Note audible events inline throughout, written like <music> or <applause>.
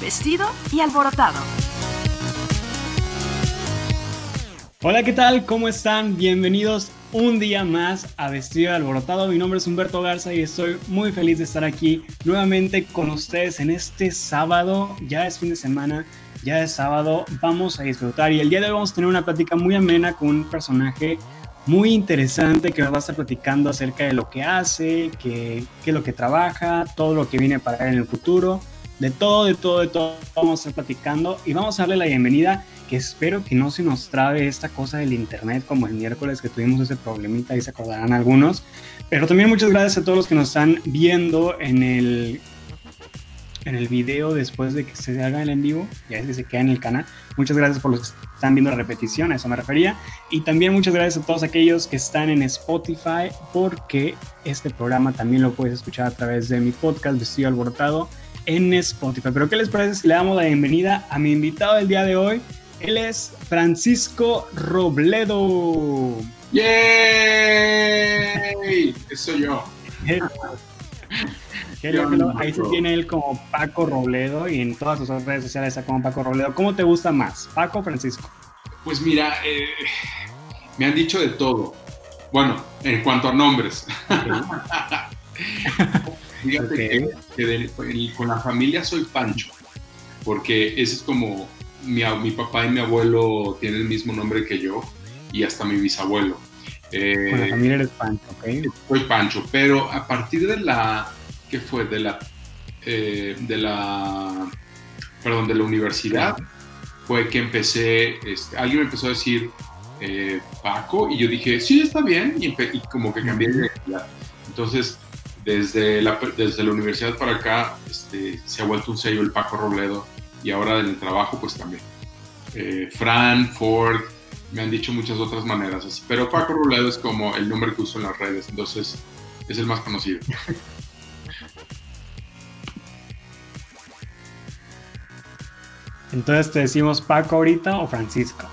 Vestido y Alborotado. Hola, ¿qué tal? ¿Cómo están? Bienvenidos un día más a Vestido y Alborotado. Mi nombre es Humberto Garza y estoy muy feliz de estar aquí nuevamente con ustedes en este sábado. Ya es fin de semana, ya es sábado, vamos a disfrutar y el día de hoy vamos a tener una plática muy amena con un personaje muy interesante que nos va a estar platicando acerca de lo que hace, qué es lo que trabaja, todo lo que viene para él en el futuro, de todo, de todo, de todo vamos a estar platicando y vamos a darle la bienvenida que espero que no se nos trabe esta cosa del internet como el miércoles que tuvimos ese problemita y se acordarán algunos, pero también muchas gracias a todos los que nos están viendo en el en el video después de que se haga el en vivo, ya es que se queda en el canal. Muchas gracias por los que están viendo la repetición, a eso me refería. Y también muchas gracias a todos aquellos que están en Spotify, porque este programa también lo puedes escuchar a través de mi podcast Vestido Alborotado en Spotify. Pero ¿qué les parece si le damos la bienvenida a mi invitado del día de hoy? Él es Francisco Robledo. ¡Yay! Eso yo. Ahí se tiene él como Paco Robledo y en todas sus redes sociales está como Paco Robledo. ¿Cómo te gusta más, Paco o Francisco? Pues mira, eh, me han dicho de todo. Bueno, en cuanto a nombres. <laughs> Fíjate que, con la familia soy Pancho, porque ese es como mi, mi, papá y mi abuelo tienen el mismo nombre que yo y hasta mi bisabuelo. con la eh, familia eres Pancho, ¿ok? Soy Pancho, pero a partir de la que fue de la, eh, de la, perdón, de la universidad, fue que empecé, este, alguien me empezó a decir eh, Paco y yo dije, sí, está bien, y, como que cambié de identidad. Entonces, desde la, desde la universidad para acá, este, se ha vuelto un sello el Paco Robledo y ahora en el trabajo, pues también. Eh, Fran, Ford, me han dicho muchas otras maneras así, pero Paco Robledo es como el nombre que uso en las redes, entonces es el más conocido. <laughs> Entonces te decimos Paco ahorita o Francisco.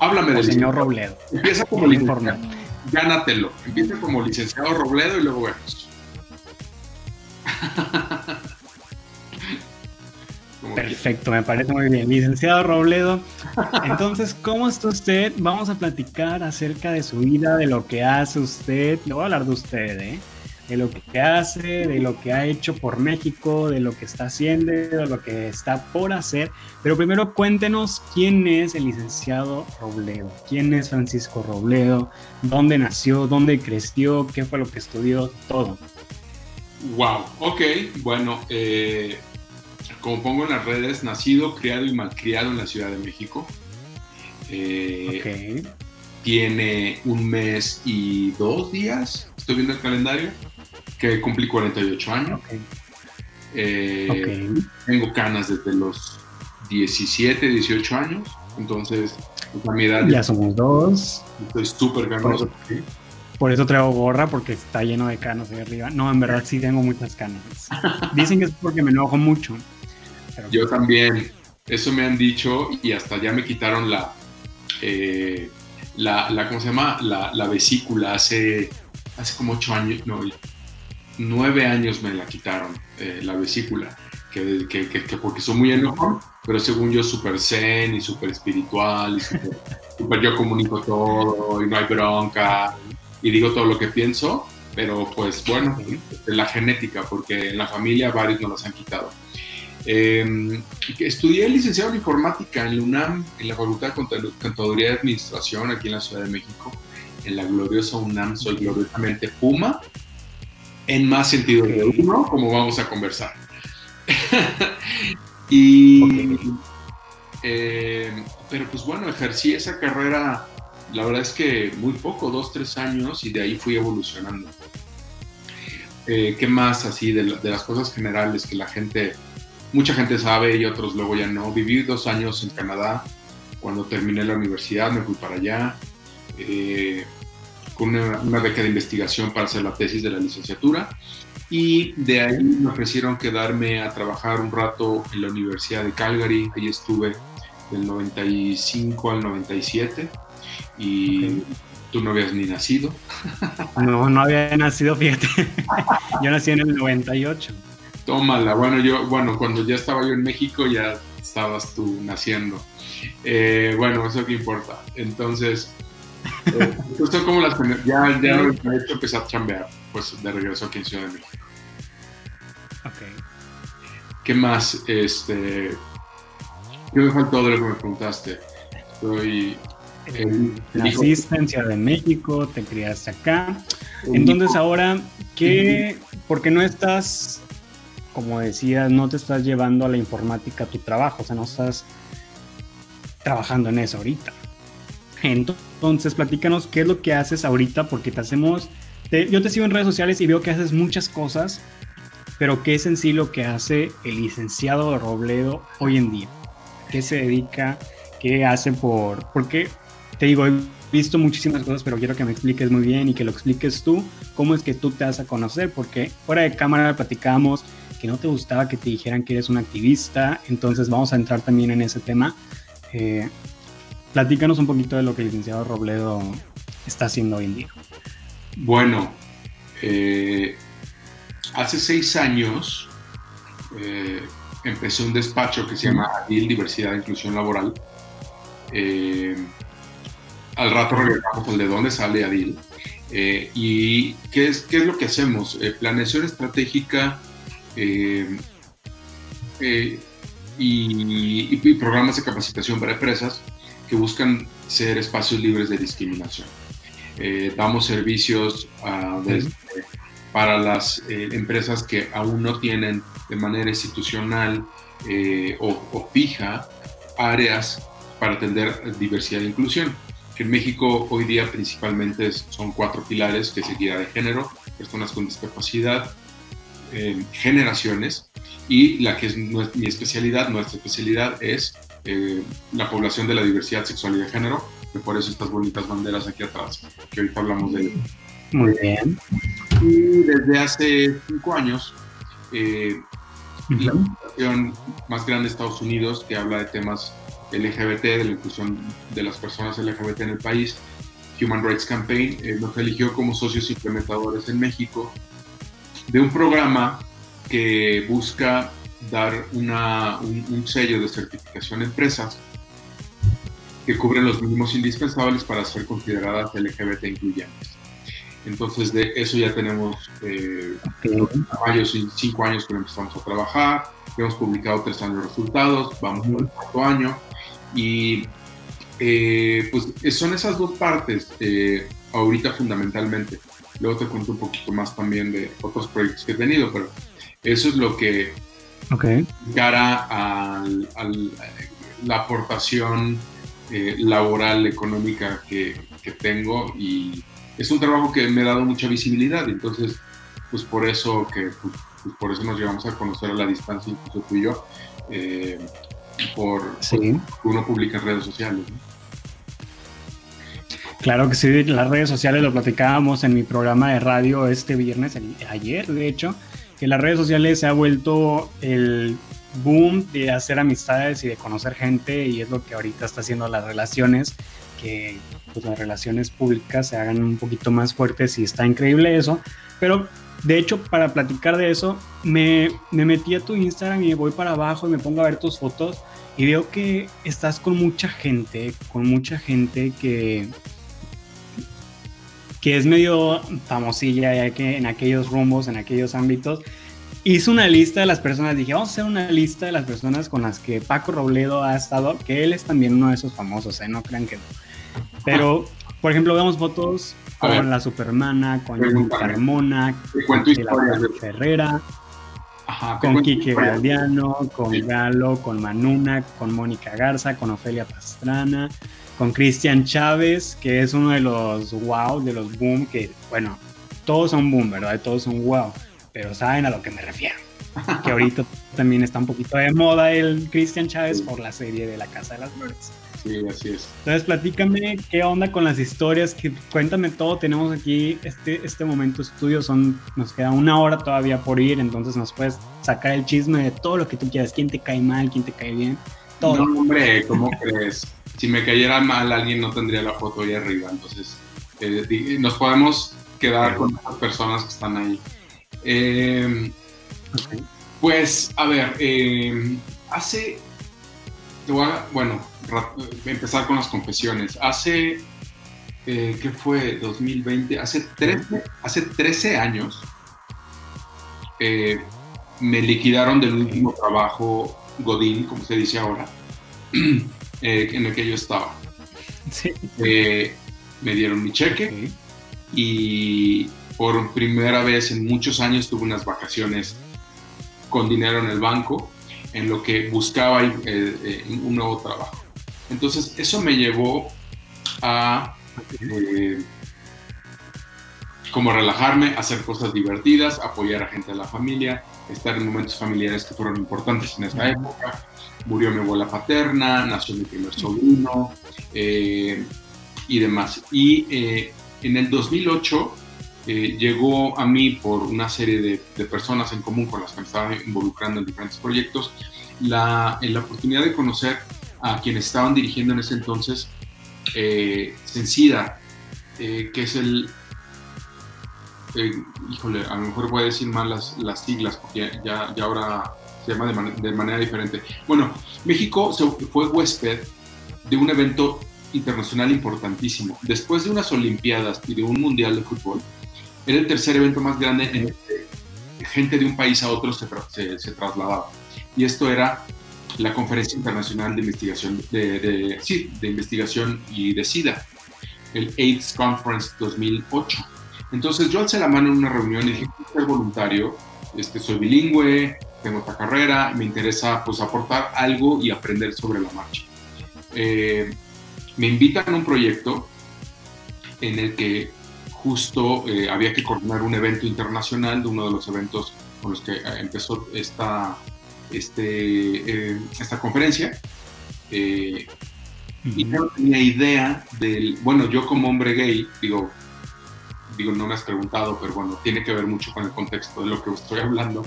Háblame del señor Robledo. Empieza como licenciado. Gánatelo. Empieza como licenciado Robledo y luego vemos. <laughs> Perfecto, me parece muy bien. Licenciado Robledo, entonces, ¿cómo está usted? Vamos a platicar acerca de su vida, de lo que hace usted. Le voy a hablar de usted, ¿eh? De lo que hace, de lo que ha hecho por México, de lo que está haciendo, de lo que está por hacer. Pero primero cuéntenos quién es el licenciado Robledo, quién es Francisco Robledo, dónde nació, dónde creció, qué fue lo que estudió, todo. Wow, ok, bueno, eh, como pongo en las redes, nacido, criado y malcriado en la Ciudad de México. Eh, tiene un mes y dos días, estoy viendo el calendario que cumplí 48 años. Eh, tengo canas desde los 17, 18 años. Entonces, pues, a mi edad. Ya somos dos. Estoy súper canoso. Por, eso traigo gorra, porque está lleno de canas ahí arriba. No, en verdad sí tengo muchas canas. Dicen que es porque me enojo mucho. Yo también. Eso me han dicho y hasta ya me quitaron la. Eh, la, la, ¿cómo se llama? La, la vesícula hace, hace como 8 años, no, nueve años me la quitaron, eh, la vesícula, que, que, que, porque soy muy enojón, pero según yo súper zen y súper espiritual y súper <laughs> yo comunico todo y no hay bronca y digo todo lo que pienso, pero pues bueno, la genética, porque en la familia varios nos las han quitado. Eh, estudié licenciado en informática en la UNAM, en la Facultad de Contaduría y Administración, aquí en la Ciudad de México, en la gloriosa UNAM, soy gloriosamente Puma, en más sentido de uno, como vamos a conversar. <laughs> y, eh, pero pues bueno, ejercí esa carrera, la verdad es que muy poco, dos, tres años, y de ahí fui evolucionando. Eh, ¿Qué más así de, las cosas generales que la gente, mucha gente sabe y otros luego ya no? Viví dos años en Canadá, cuando terminé la universidad me fui para allá. Eh, con una, beca de investigación para hacer la tesis de la licenciatura y de ahí me ofrecieron quedarme a trabajar un rato en la Universidad de Calgary, ahí estuve del 95 al 97 y tú no habías ni nacido. <laughs> No, no había nacido, fíjate. <laughs> Yo nací en el 98. Tómala. Bueno, yo, bueno, cuando ya estaba yo en México ya estabas tú naciendo. Eh, bueno, eso que importa. Entonces, eh, como las ya, ya he hecho empezar a chambear, pues de regreso aquí en Ciudad de México. Ok. ¿Qué más? Este, ¿Qué me faltó de lo que me preguntaste? Estoy... Naciste en Ciudad de México, te criaste acá. Entonces ahora, ¿qué, ¿por qué no estás, como decías, no te estás llevando a la informática a tu trabajo? O sea, no estás trabajando en eso ahorita. Entonces, platícanos qué es lo que haces ahorita, porque te hacemos, yo te sigo en redes sociales y veo que haces muchas cosas, pero qué es en sí lo que hace el licenciado Robledo hoy en día. ¿Qué se dedica? ¿Qué hace por...? Porque, te digo, he visto muchísimas cosas, pero quiero que me expliques muy bien y que lo expliques tú, cómo es que tú te vas a conocer, porque fuera de cámara platicamos que no te gustaba que te dijeran que eres un activista, entonces vamos a entrar también en ese tema. Eh, platícanos un poquito de lo que el licenciado Robledo está haciendo hoy en día. Bueno, eh, hace seis años eh, empecé un despacho que se llama ADIL, Diversidad e Inclusión Laboral. Eh, al rato regresamos al de dónde sale ADIL. ¿Y qué es, qué es lo que hacemos? planeación estratégica y, programas de capacitación para empresas que buscan ser espacios libres de discriminación. Eh, damos servicios ah, para las eh, empresas que aún no tienen de manera institucional eh, o, fija áreas para atender diversidad e inclusión. En México hoy día principalmente son cuatro pilares, que es equidad de género, personas con discapacidad, generaciones y la que es mi especialidad, nuestra especialidad es eh, la población de la diversidad sexual y de género, que por eso estas bonitas banderas aquí atrás, que ahorita hablamos de Muy bien. Y desde hace cinco años, eh, la organización más grande de Estados Unidos, que habla de temas LGBT, de la inclusión de las personas LGBT en el país, Human Rights Campaign, eh, nos eligió como socios implementadores en México de un programa que busca dar una, un, sello de certificación a empresas que cubren los mínimos indispensables para ser consideradas LGBT incluyentes. Entonces, de eso ya tenemos eh, varios cinco años que empezamos a trabajar, hemos publicado tres años de resultados, vamos por el cuarto año, y eh, pues son esas dos partes eh, ahorita fundamentalmente. Luego te cuento un poquito más también de otros proyectos que he tenido, pero eso es lo que, okay. cara a la aportación eh, laboral, económica que, tengo y es un trabajo que me ha dado mucha visibilidad, entonces pues por eso que pues, pues, por eso nos llevamos a conocer a la distancia, incluso tú y yo, eh, por, sí. uno publica en redes sociales. Claro que sí, las redes sociales lo platicábamos en mi programa de radio este viernes, ayer de hecho, que las redes sociales se ha vuelto el boom de hacer amistades y de conocer gente y es lo que ahorita está haciendo las relaciones, que pues, las relaciones públicas se hagan un poquito más fuertes y está increíble eso. Pero de hecho, para platicar de eso, me, me metí a tu Instagram y voy para abajo y me pongo a ver tus fotos y veo que estás con mucha gente, con mucha gente que que es medio famosilla ya que en aquellos rumbos, en aquellos ámbitos. Hice una lista de las personas, dije, vamos a hacer una lista de las personas con las que Paco Robledo ha estado, que él es también uno de esos famosos, ¿eh? no crean que Pero, por ejemplo, vemos fotos con la Supermana, con Carmona, con la Ferrera, con Quique Galdiano, con Galo, con Manuna, con Mónica Garza, con Ofelia Pastrana, con Cristian Chávez, que es uno de los wow, de los boom, que bueno, todos son boom, ¿verdad? Todos son wow, pero saben a lo que me refiero. Que ahorita <laughs> también está un poquito de moda el Cristian Chávez por la serie de La Casa de las Flores. Sí, así es. Entonces, platícame qué onda con las historias, que, cuéntame todo. Tenemos aquí este, este momento estudio, son, nos queda una hora todavía por ir, entonces nos puedes sacar el chisme de todo lo que tú quieras, quién te cae mal, quién te cae bien, todo. No, hombre, ¿cómo crees? Si me cayera mal alguien no tendría la foto ahí arriba. Entonces, eh, nos podemos quedar con las personas que están ahí. Em, Pues, a ver, eh, hace, te voy a, bueno, empezar con las confesiones. Hace, eh, ¿qué fue? 2020, hace 13, hace 13 años eh, me liquidaron del último trabajo Godín, como se dice ahora, <clears throat> en el que yo estaba. Sí. me dieron mi cheque y por primera vez en muchos años tuve unas vacaciones con dinero en el banco, en lo que buscaba eh, eh, un nuevo trabajo. Entonces, eso me llevó a eh, como relajarme, hacer cosas divertidas, apoyar a gente de la familia, estar en momentos familiares que fueron importantes en esa época. Murió mi abuela paterna, nació mi primer sobrino y demás. Y en el 2008 eh, llegó a mí por una serie de, personas en común con las que me estaba involucrando en diferentes proyectos, la, la oportunidad de conocer a quienes estaban dirigiendo en ese entonces eh, Sencida, eh, que es el... Eh, híjole, a lo mejor voy a decir mal las, las siglas, porque ya, ya ahora se llama de, de, manera diferente. Bueno, México se, fue huésped de un evento internacional importantísimo. Después de unas Olimpiadas y de un Mundial de Fútbol, era el tercer evento más grande en el que gente de un país a otro se, se, trasladaba. Y esto era la Conferencia Internacional de Investigación de, sí, de Investigación y de SIDA, el AIDS Conference 2008. Entonces yo alcé la mano en una reunión y dije, quiero ser voluntario, este, soy bilingüe, tengo esta carrera, me interesa pues aportar algo y aprender sobre la marcha. Eh, me invitan a un proyecto en el que justo eh, había que coordinar un evento internacional, de uno de los eventos con los que eh, empezó esta, este, eh, esta conferencia. Y no tenía idea del, bueno, yo como hombre gay, digo, digo, no me has preguntado, pero bueno, tiene que ver mucho con el contexto de lo que estoy hablando.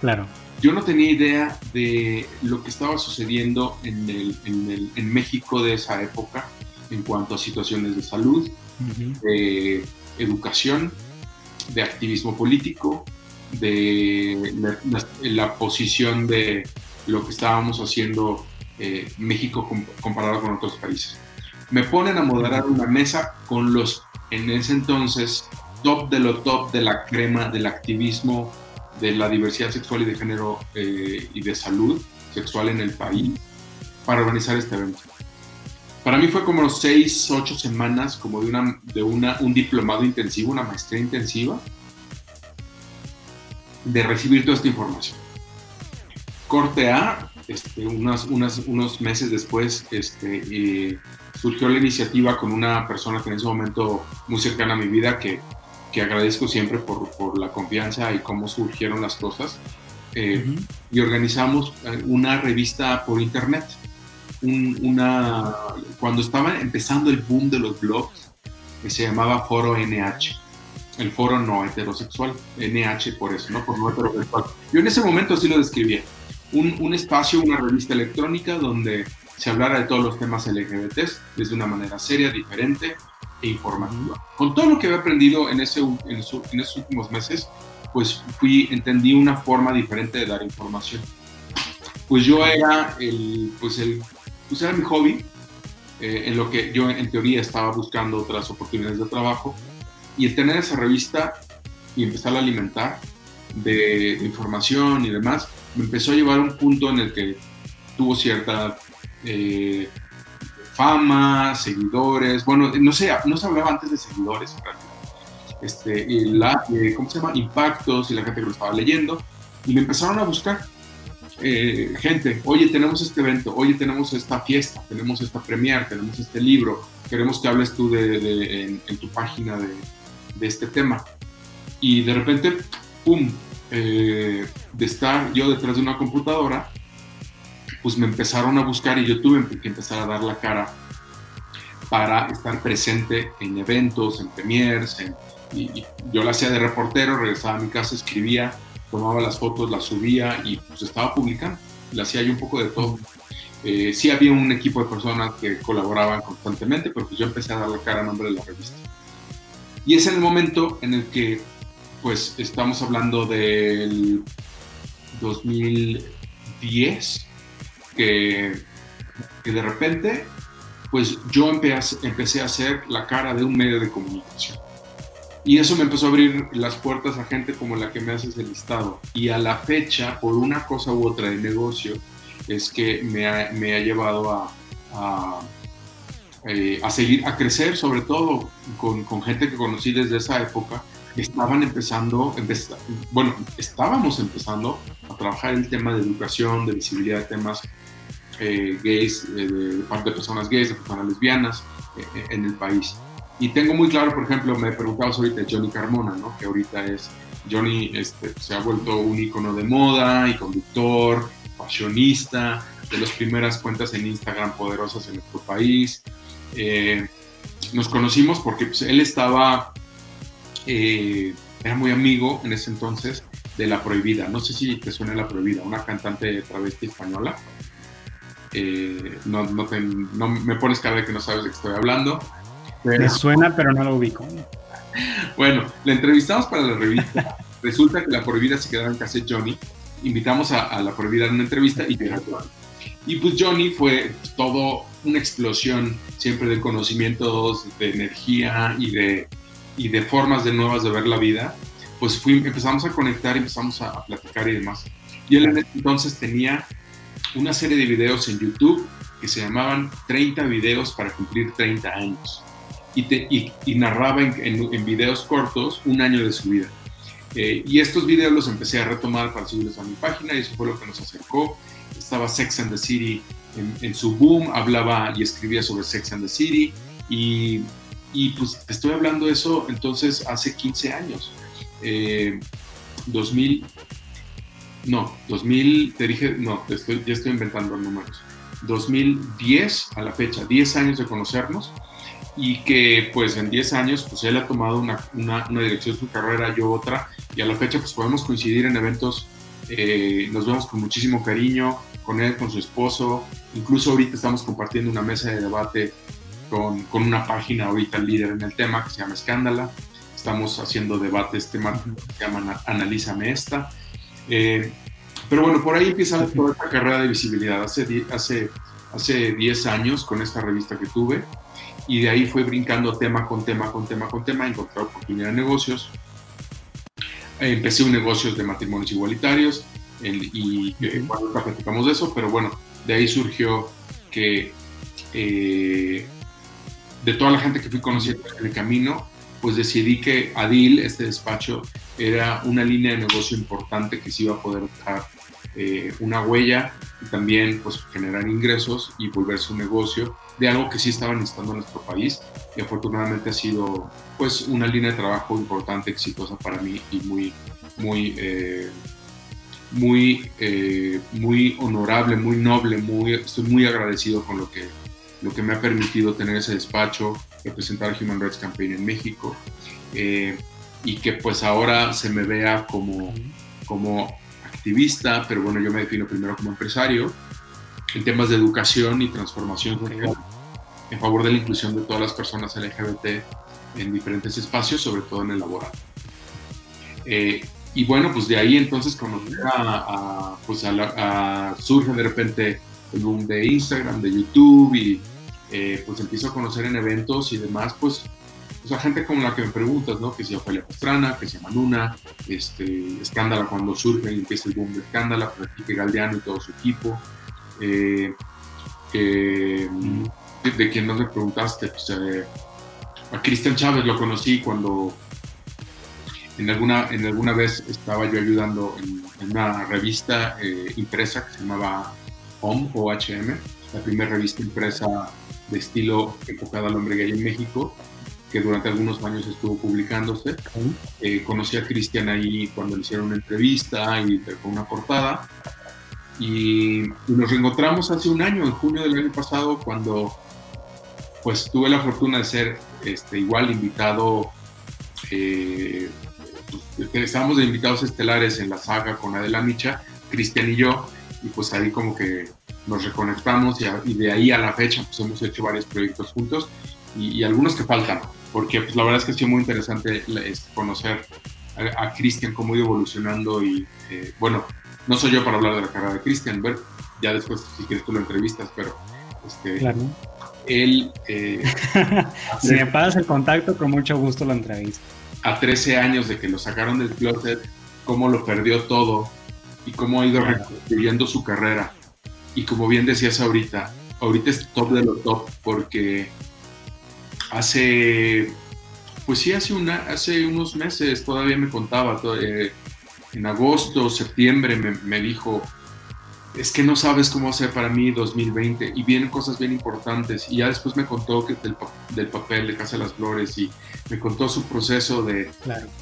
claro. Yo no tenía idea de lo que estaba sucediendo en, el, en, el, en México de esa época en cuanto a situaciones de salud, de educación, de activismo político, de la, posición de lo que estábamos haciendo eh, México comparado con otros países. Me ponen a moderar una mesa con los, en ese entonces, top de lo top de la crema del activismo, de la diversidad sexual y de género eh, y de salud sexual en el país para organizar este evento. Para mí fue como seis, ocho semanas como de, una, de una, un diplomado intensivo, una maestría intensiva, de recibir toda esta información. Corte A, este, unas, unas, unos meses después, este, surgió la iniciativa con una persona que en ese momento muy cercana a mi vida, que, que agradezco siempre por, por, la confianza y cómo surgieron las cosas. Eh, y organizamos eh, una revista por internet una, cuando estaba empezando el boom de los blogs, que se llamaba Foro NH, el foro no heterosexual, NH por eso, ¿no? Por no heterosexual. Yo en ese momento sí lo describía, un, un espacio, una revista electrónica donde se hablara de todos los temas LGBTs desde una manera seria, diferente e informativa. Con todo lo que había aprendido en, ese, en, en esos últimos meses, pues fui, entendí una forma diferente de dar información. Pues yo era el, pues el pues era mi hobby, eh, en lo que yo en teoría estaba buscando otras oportunidades de trabajo. Y el tener esa revista y empezar a alimentar de, información y demás, me empezó a llevar a un punto en el que tuvo cierta eh, fama, seguidores, bueno, no sé, no se hablaba antes de seguidores, este, y la, eh, ¿cómo se llama? Impactos y la gente que lo estaba leyendo, y me empezaron a buscar eh, gente, oye, tenemos este evento, oye, tenemos esta fiesta, tenemos esta premier, tenemos este libro, queremos que hables tú de, en, tu página de, este tema. Y de repente, ¡pum!, de estar yo detrás de una computadora, pues me empezaron a buscar y yo tuve que empezar a dar la cara para estar presente en eventos, en premiers, y, yo la hacía de reportero, regresaba a mi casa, escribía tomaba las fotos, las subía y pues estaba publicando. Le hacía yo un poco de todo. Eh, sí había un equipo de personas que colaboraban constantemente, pero pues yo empecé a dar la cara a nombre de la revista. Y es el momento en el que pues estamos hablando del 2010, que, de repente, pues yo empecé, empecé a ser la cara de un medio de comunicación. Y eso me empezó a abrir las puertas a gente como la que me haces el listado. Y a la fecha, por una cosa u otra de negocio, es que me ha, me ha llevado a, a, eh, a, seguir, a crecer, sobre todo con, con, gente que conocí desde esa época. Estaban empezando, bueno, estábamos empezando a trabajar el tema de educación, de visibilidad de temas eh, gays, eh, de, parte de personas gays, de personas lesbianas eh, en el país. Y tengo muy claro, por ejemplo, me preguntabas ahorita Johnny Carmona, ¿no? que ahorita es, Johnny este, se ha vuelto un icono de moda y conductor, fashionista, de las primeras cuentas en Instagram poderosas en nuestro país. Eh, nos conocimos porque pues, él estaba, eh, era muy amigo en ese entonces de La Prohibida. No sé si te suena La Prohibida, una cantante travesti española. Eh, no, no, te, no, me pones cara de que no sabes de qué estoy hablando. Me suena, pero no lo ubico. Bueno, la entrevistamos para la revista. Resulta que la prohibida se quedaba en casa de Johnny. Invitamos a, a la prohibida a una entrevista y llega Johnny. Y pues Johnny fue todo una explosión siempre de conocimientos, de energía y de, y de formas de nuevas de ver la vida. Pues fui, empezamos a conectar, empezamos a, a platicar y demás. Y él en ese entonces tenía una serie de videos en YouTube que se llamaban 30 videos para cumplir 30 años y, te, y, narraba en, videos cortos un año de su vida. Eh, y estos videos los empecé a retomar para subirlos a mi página y eso fue lo que nos acercó. Estaba Sex and the City en, en su boom, hablaba y escribía sobre Sex and the City y, y pues estoy hablando de eso entonces hace 15 años. Eh, 2000, no, 2000, te dije, no, ya estoy inventando números. 2010 a la fecha, 10 años de conocernos y que pues en 10 años pues él ha tomado una, una, una, dirección de su carrera, yo otra, y a la fecha pues podemos coincidir en eventos, eh, nos vemos con muchísimo cariño, con él, con su esposo, incluso ahorita estamos compartiendo una mesa de debate con, con una página ahorita líder en el tema que se llama Escándala, estamos haciendo debates temáticos que se llaman Analízame esta, eh, pero bueno, por ahí empieza toda esta carrera de visibilidad, hace, hace, hace 10 años con esta revista que tuve, y de ahí fue brincando tema con tema, con tema, con tema, encontrar oportunidad de negocios. Empecé un negocio de matrimonios igualitarios. El, y eh, bueno, platicamos de eso, pero bueno, de ahí surgió que eh, de toda la gente que fui conociendo en el camino, pues decidí que Adil, este despacho, era una línea de negocio importante que sí iba a poder dejar eh, una huella y también pues generar ingresos y volverse un negocio de algo que sí estaba necesitando en nuestro país. Y afortunadamente ha sido pues una línea de trabajo importante, exitosa para mí y muy, muy, eh, muy, eh, muy honorable, muy noble, muy, estoy muy agradecido con lo que, lo que me ha permitido tener ese despacho, representar Human Rights Campaign en México eh, y que pues ahora se me vea como, como activista, pero bueno, yo me defino primero como empresario en temas de educación y transformación social en favor de la inclusión de todas las personas LGBT en diferentes espacios, sobre todo en el laboral. Eh, y bueno, pues de ahí entonces conocí a, a, pues a la, a, surge de repente el boom de Instagram, de YouTube y eh, pues empiezo a conocer en eventos y demás, pues, pues a gente como la que me preguntas, ¿no? Que si Ofelia Pastrana, que se llama Luna, este, Escándala cuando surge y empieza el boom de Escándala, Francisco Galdeano y todo su equipo. Eh, de, de, quien no me preguntaste, pues, eh, a Cristian Chávez lo conocí cuando en alguna, en alguna vez estaba yo ayudando en, en una revista impresa que se llamaba HOM o HM, la primera revista impresa de estilo enfocada al hombre gay en México, que durante algunos años estuvo publicándose. Eh, conocí a Cristian ahí cuando le hicieron una entrevista y con una portada. Y, y, nos reencontramos hace un año, en junio del año pasado, cuando pues tuve la fortuna de ser este, igual invitado, eh, pues, estábamos de invitados estelares en la saga con Adela Micha, Cristian y yo, y pues ahí como que nos reconectamos y, a, y, de ahí a la fecha pues hemos hecho varios proyectos juntos y, y algunos que faltan, porque pues la verdad es que ha sido muy interesante es, conocer a, Cristian cómo ha ido evolucionando y eh, bueno, no soy yo para hablar de la carrera de Cristian, ver, ya después si quieres tú lo entrevistas, pero este, claro. él... Eh, <laughs> si me pasas el contacto, con mucho gusto lo entrevisto. A 13 años de que lo sacaron del closet, cómo lo perdió todo y cómo ha ido reconstruyendo su carrera. Y como bien decías ahorita, ahorita es top de lo top porque hace, pues sí, hace, una, hace unos meses todavía me contaba, eh, en agosto, septiembre me, dijo, es que no sabes cómo hacer para mí 2020 y vienen cosas bien importantes y ya después me contó que del, papel de Casa de las Flores y me contó su proceso de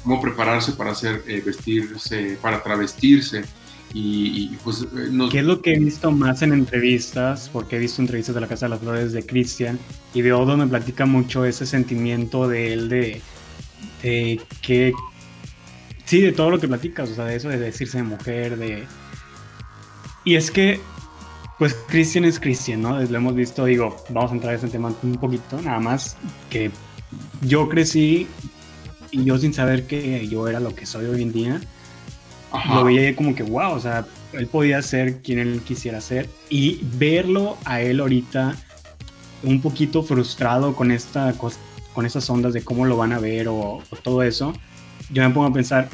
cómo prepararse para hacer eh, vestirse, para travestirse y, pues... Eh, ¿Qué es lo que he visto más en entrevistas? Porque he visto entrevistas de la Casa de las Flores de Cristian y veo donde platica mucho ese sentimiento de él de, de que... Sí, de todo lo que platicas, o sea, de eso de decirse de mujer, de... Y es que, pues Cristian es Cristian, ¿no? Lo hemos visto, digo, vamos a entrar en ese tema un poquito, nada más que yo crecí y yo sin saber que yo era lo que soy hoy en día, lo veía como que, wow, o sea, él podía ser quien él quisiera ser y verlo a él ahorita un poquito frustrado con, esta, con esas ondas de cómo lo van a ver o, todo eso, yo me pongo a pensar,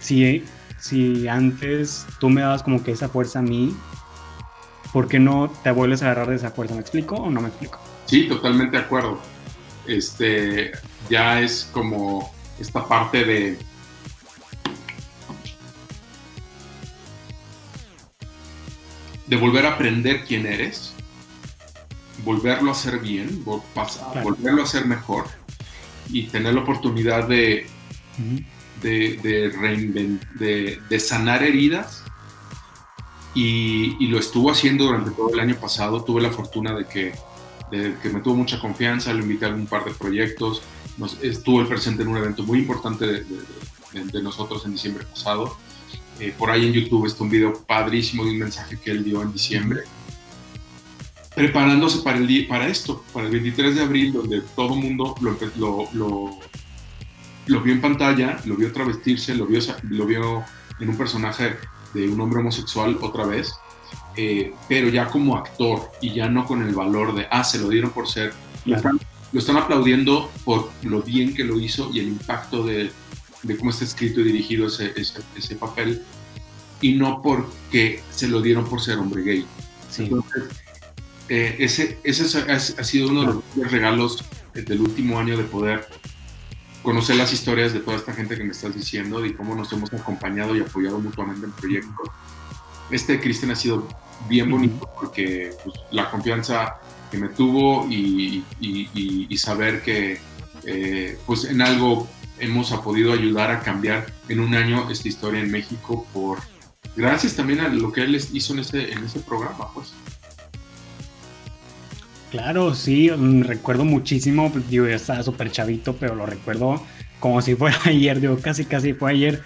si, si antes tú me dabas como que esa fuerza a mí, ¿por qué no te vuelves a agarrar de esa fuerza? ¿Me explico o no me explico? Sí, totalmente de acuerdo. Este, ya es como esta parte de de volver a aprender quién eres, volverlo a hacer bien, volverlo a hacer mejor y tener la oportunidad de, de, de, sanar heridas. Y, lo estuvo haciendo durante todo el año pasado. Tuve la fortuna de que, que me tuvo mucha confianza, lo invité a un par de proyectos. Nos, estuvo presente en un evento muy importante de nosotros en diciembre pasado eh, por ahí en YouTube está un video padrísimo de un mensaje que él dio en diciembre, preparándose para, el para esto, para el 23 de abril, donde todo el mundo lo, lo, lo, vio en pantalla, lo vio travestirse, lo vio, lo vio en un personaje de un hombre homosexual otra vez, eh, pero ya como actor y ya no con el valor de, ah, se lo dieron por ser. Lo, están, aplaudiendo por lo bien que lo hizo y el impacto de, de cómo está escrito y dirigido ese, ese, papel, y no porque se lo dieron por ser hombre gay. Entonces, eh, ese, ese ha, sido uno de los regalos del último año de poder conocer las historias de toda esta gente que me estás diciendo y cómo nos hemos acompañado y apoyado mutuamente en proyectos. Este Cristian ha sido bien bonito porque pues, la confianza que me tuvo y, y, saber que eh, pues en algo hemos podido ayudar a cambiar en un año esta historia en México por gracias también a lo que él hizo en ese, en ese programa, pues. Claro, sí, mm, recuerdo muchísimo, pues, digo, ya estaba súper chavito, pero lo recuerdo como si fuera <laughs> ayer, digo, casi, casi fue ayer.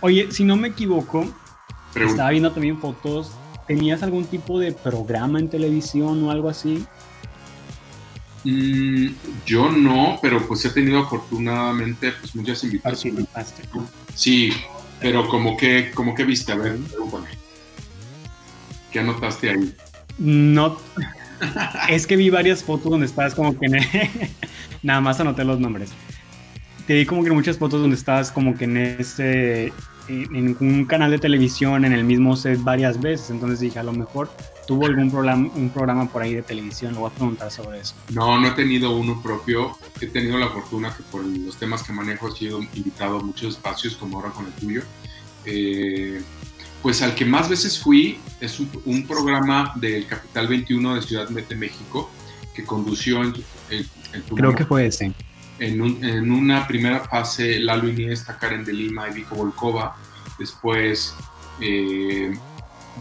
Oye, si no me equivoco, estaba viendo también fotos, ¿tenías algún tipo de programa en televisión o algo así? Mm, yo no, pero pues he tenido afortunadamente pues muchas invitaciones. Sí, pero como que, como que viste, a ver, ¿Qué anotaste ahí? No, es que vi varias fotos donde estabas como que <laughs> nada más anoté los nombres. Te vi como que muchas fotos donde estabas como que en este en un canal de televisión en el mismo set varias veces, entonces dije, a lo mejor tuvo algún programa, un programa por ahí de televisión, lo voy a preguntar sobre eso. No, no he tenido uno propio, he tenido la fortuna que por los temas que manejo he sido invitado a muchos espacios, como ahora con el tuyo. Eh, pues al que más veces fui es un, programa del Capital 21 de Ciudad de México que condució en, Creo que fue ese en, una primera fase Lalo Iniesta, Karen de Lima y Vico Volkova, después eh,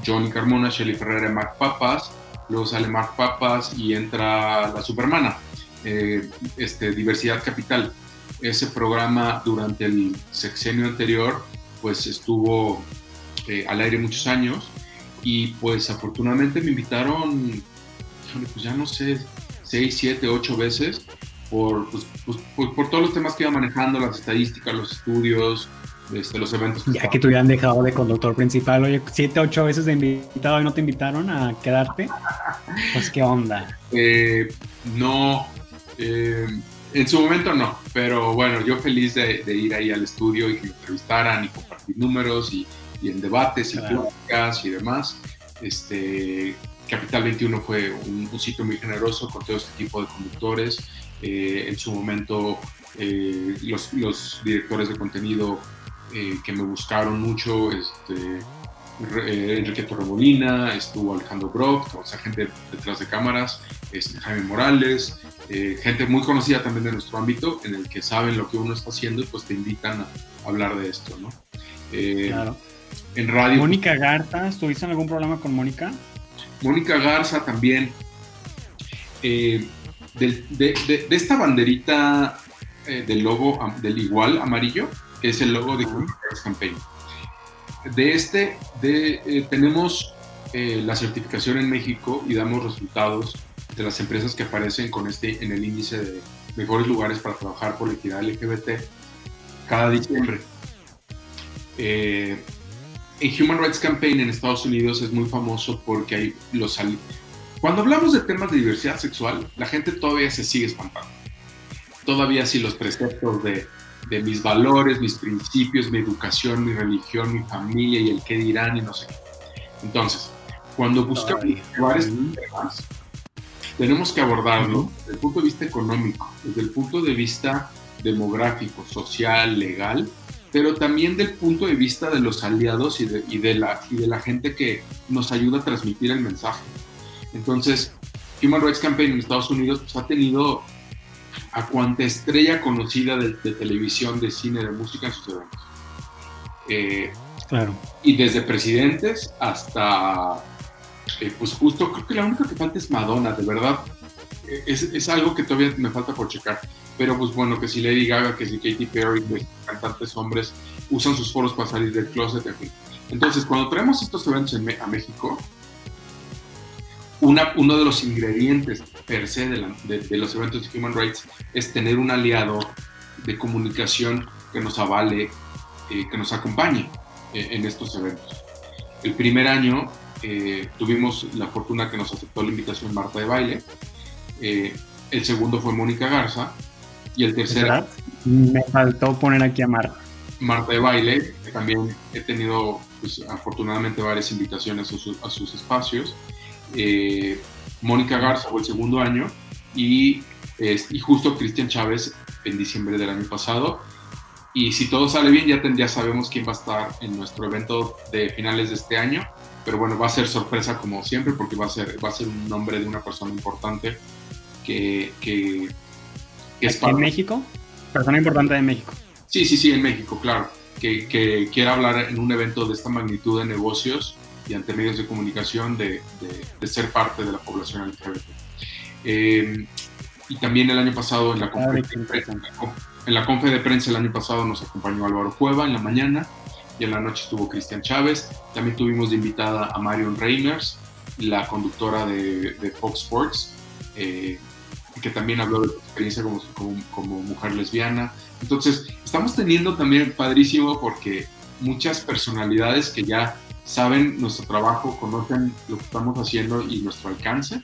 Johnny Carmona, Shelly Ferreira y Mark Papas, luego sale Mark Papas y entra la Supermana, eh, este, Diversidad Capital. Ese programa durante el sexenio anterior pues estuvo eh, al aire muchos años. Y pues afortunadamente me invitaron, pues ya no sé, seis, siete, ocho veces por, pues, pues, por, todos los temas que iba manejando, las estadísticas, los estudios, este, los eventos. ya que te hubieran dejado de conductor principal, oye, siete, ocho veces de invitado y no te invitaron a quedarte, pues qué onda. Eh, no, eh, en su momento no, pero bueno, yo feliz de, ir ahí al estudio y que me entrevistaran y compartir números y, en debates y claro. y demás. Este, Capital 21 fue un, sitio muy generoso con todo este tipo de conductores. Eh, en su momento, los, los directores de contenido eh, que me buscaron mucho, este, eh, Enrique Torremolina, estuvo Alejandro Brock, o sea, gente detrás de cámaras, este, Jaime Morales, eh, gente muy conocida también de nuestro ámbito, en el que saben lo que uno está haciendo y pues te invitan a hablar de esto, ¿no? claro. En radio. Mónica Garza, ¿estuviste en algún programa con Mónica? Mónica Garza también. de, de, esta banderita del logo del igual amarillo, es el logo de Campaign. De este, de, eh, tenemos eh, la certificación en México y damos resultados de las empresas que aparecen con este en el índice de mejores lugares para trabajar por la equidad LGBT cada diciembre. Eh, en Human Rights Campaign en Estados Unidos es muy famoso porque hay los cuando hablamos de temas de diversidad sexual, la gente todavía se sigue espantando. Todavía si los preceptos de de mis valores, mis principios, mi educación, mi religión, mi familia y el qué dirán y no sé qué. Entonces, cuando buscamos varios temas, tenemos que abordarlo desde el punto de vista económico, desde el punto de vista demográfico, social, legal, pero también del punto de vista de los aliados y de, y de, la, y de la gente que nos ayuda a transmitir el mensaje. Entonces, Human Rights Campaign en Estados Unidos pues, ha tenido a cuanta estrella conocida de, televisión, de cine, de música en sus eventos. Eh, claro. Y desde presidentes hasta, eh, pues justo, creo que la única que falta es Madonna, de verdad. Eh, es, es, algo que todavía me falta por checar. Pero pues bueno, que si Lady Gaga, que si Katy Perry, cantantes hombres usan sus foros para salir del closet, Entonces, cuando traemos estos eventos a México, uno de los ingredientes per se de, los eventos de Human Rights es tener un aliado de comunicación que nos avale, eh, que nos acompañe eh, en estos eventos. El primer año eh, tuvimos la fortuna que nos aceptó la invitación Marta de Baile, el segundo fue Mónica Garza y el tercero... Me faltó poner aquí a Marta. Marta de Baile, también he tenido pues, afortunadamente varias invitaciones a sus espacios. Eh, Mónica Garza fue el segundo año y, y justo Cristian Chávez en diciembre del año pasado. Y si todo sale bien, ya, ya sabemos quién va a estar en nuestro evento de finales de este año. Pero bueno, va a ser sorpresa como siempre porque va a ser, va a ser un nombre de una persona importante que, que, es ¿En México? Persona importante de México. Sí, sí, sí, en México, claro. Que, que quiera hablar en un evento de esta magnitud de negocios y ante medios de comunicación de, de, ser parte de la población LGBT. Eh, y también el año pasado en la, conferencia, en la confe de prensa el año pasado nos acompañó Álvaro Cueva en la mañana y en la noche estuvo Cristian Chávez. También tuvimos de invitada a Marion Reimers, la conductora de, de Fox Sports, eh, que también habló de su experiencia como, como, como, mujer lesbiana. Entonces, estamos teniendo también padrísimo porque muchas personalidades que ya saben nuestro trabajo, conocen lo que estamos haciendo y nuestro alcance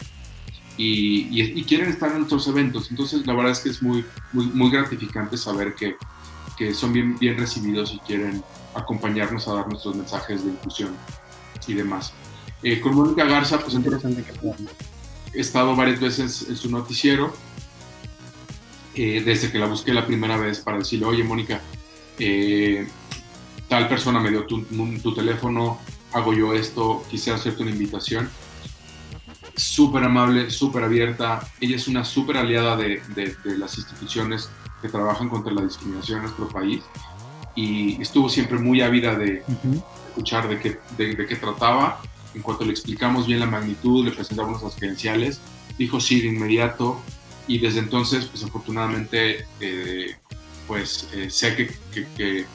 y, quieren estar en nuestros eventos. Entonces, la verdad es que es muy, muy, gratificante saber que, que, son bien, bien recibidos y quieren acompañarnos a dar nuestros mensajes de inclusión y demás. Eh, con Mónica Garza, pues interesante he estado varias veces en su noticiero, eh, desde que la busqué la primera vez para decirle, oye Mónica, eh, tal persona me dio tu, tu teléfono, hago yo esto, quisiera hacerte una invitación. Súper amable, súper abierta. Ella es una súper aliada de, de, las instituciones que trabajan contra la discriminación en nuestro país y estuvo siempre muy ávida de escuchar de qué, de, qué trataba. En cuanto le explicamos bien la magnitud, le presentamos las credenciales, dijo sí de inmediato y desde entonces, pues afortunadamente, eh, pues eh, sé que, que que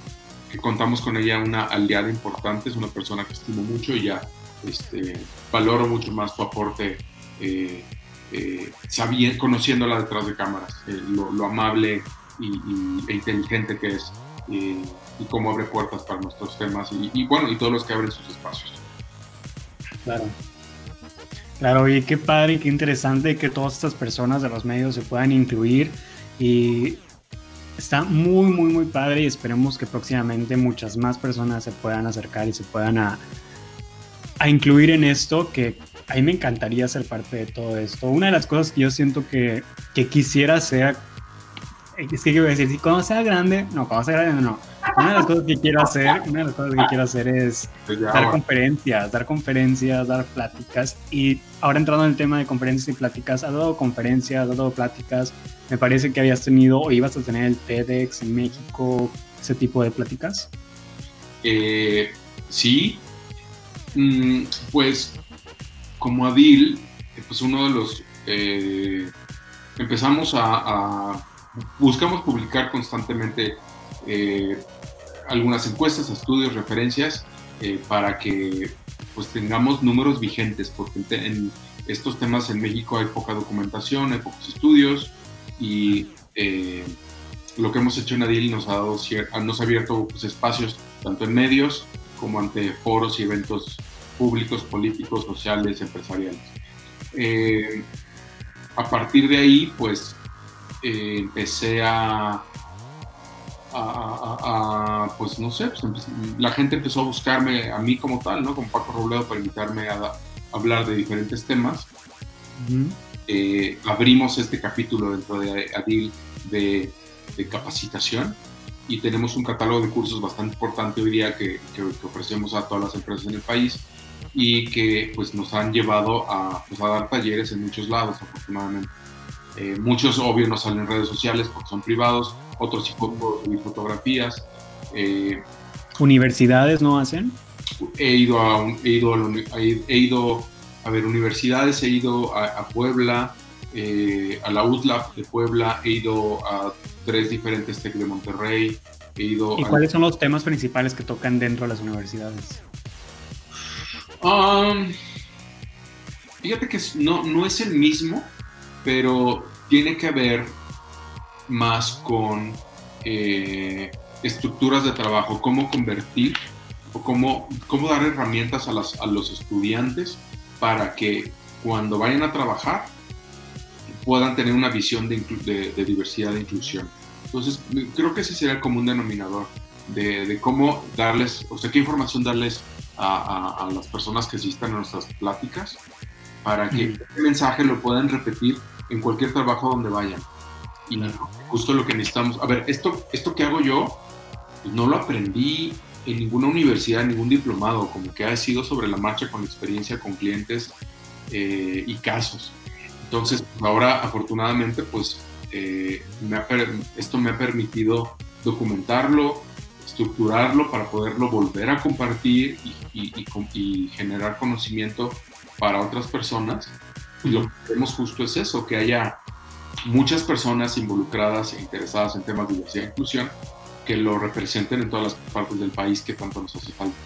contamos con ella una aliada importante, es una persona que estimo mucho y ya este, valoro mucho más su aporte, eh, eh conociéndola detrás de cámaras, eh, lo, amable y, e inteligente que es. y cómo abre puertas para nuestros temas y, bueno, y todos los que abren sus espacios. Claro. Claro, y qué padre y qué interesante que todas estas personas de los medios se puedan incluir y está muy, muy, muy padre y esperemos que próximamente muchas más personas se puedan acercar y se puedan a, a incluir en esto, que a mí me encantaría ser parte de todo esto. Una de las cosas que yo siento que, que quisiera hacer, es que quiero decir, si cuando sea grande, no, cuando sea grande no, una de las cosas que quiero hacer, una de las cosas que quiero hacer es pues dar conferencias, dar conferencias, dar pláticas. Y ahora entrando en el tema de conferencias y pláticas, has dado conferencias, has dado pláticas. Me parece que habías tenido o ibas a tener el TEDx en México, ese tipo de pláticas. Eh, sí, mm, pues como Adil, pues uno de los eh, empezamos a, a, buscamos publicar constantemente eh, algunas encuestas, estudios, referencias, eh, para que pues tengamos números vigentes, porque en estos temas en México hay poca documentación, hay pocos estudios y eh, lo que hemos hecho en ADIL nos ha, dado nos ha abierto pues, espacios tanto en medios como ante foros y eventos públicos, políticos, sociales, empresariales. a partir de ahí, pues empecé a a, pues no sé, pues, la gente empezó a buscarme a mí como tal, ¿no? Como Paco Robledo para invitarme a, hablar de diferentes temas. Eh, abrimos este capítulo dentro de ADIL de, capacitación y tenemos un catálogo de cursos bastante importante hoy día que, que, ofrecemos a todas las empresas en el país y que pues nos han llevado a, pues, a dar talleres en muchos lados afortunadamente. Eh, muchos obvio no salen en redes sociales porque son privados, otros sí subir fotografías. Eh, ¿Universidades no hacen? He ido a, he ido a, he ido a ver universidades, he ido a, Puebla, eh, a la UTLAP de Puebla, he ido a tres diferentes TEC de Monterrey, he ido ¿Y cuáles son los temas principales que tocan dentro de las universidades? Um, fíjate que no, no es el mismo, pero tiene que ver más con eh, estructuras de trabajo, cómo convertir o cómo, cómo dar herramientas a, las, a los estudiantes para que cuando vayan a trabajar puedan tener una visión de, de, diversidad e inclusión. Entonces, creo que ese sería el común denominador de, de cómo darles, o sea, qué información darles a, a, las personas que asistan a nuestras pláticas para que el mensaje lo puedan repetir en cualquier trabajo donde vayan. Y justo lo que necesitamos. A ver, esto, esto que hago yo, pues no lo aprendí en ninguna universidad, en ningún diplomado, como que ha sido sobre la marcha con experiencia con clientes eh, y casos. Entonces, ahora afortunadamente, pues eh, esto me ha permitido documentarlo, estructurarlo para poderlo volver a compartir y, y generar conocimiento para otras personas. Y lo que queremos justo es eso, que haya muchas personas involucradas e interesadas en temas de diversidad e inclusión que lo representen en todas las partes del país que tanto nos hace falta.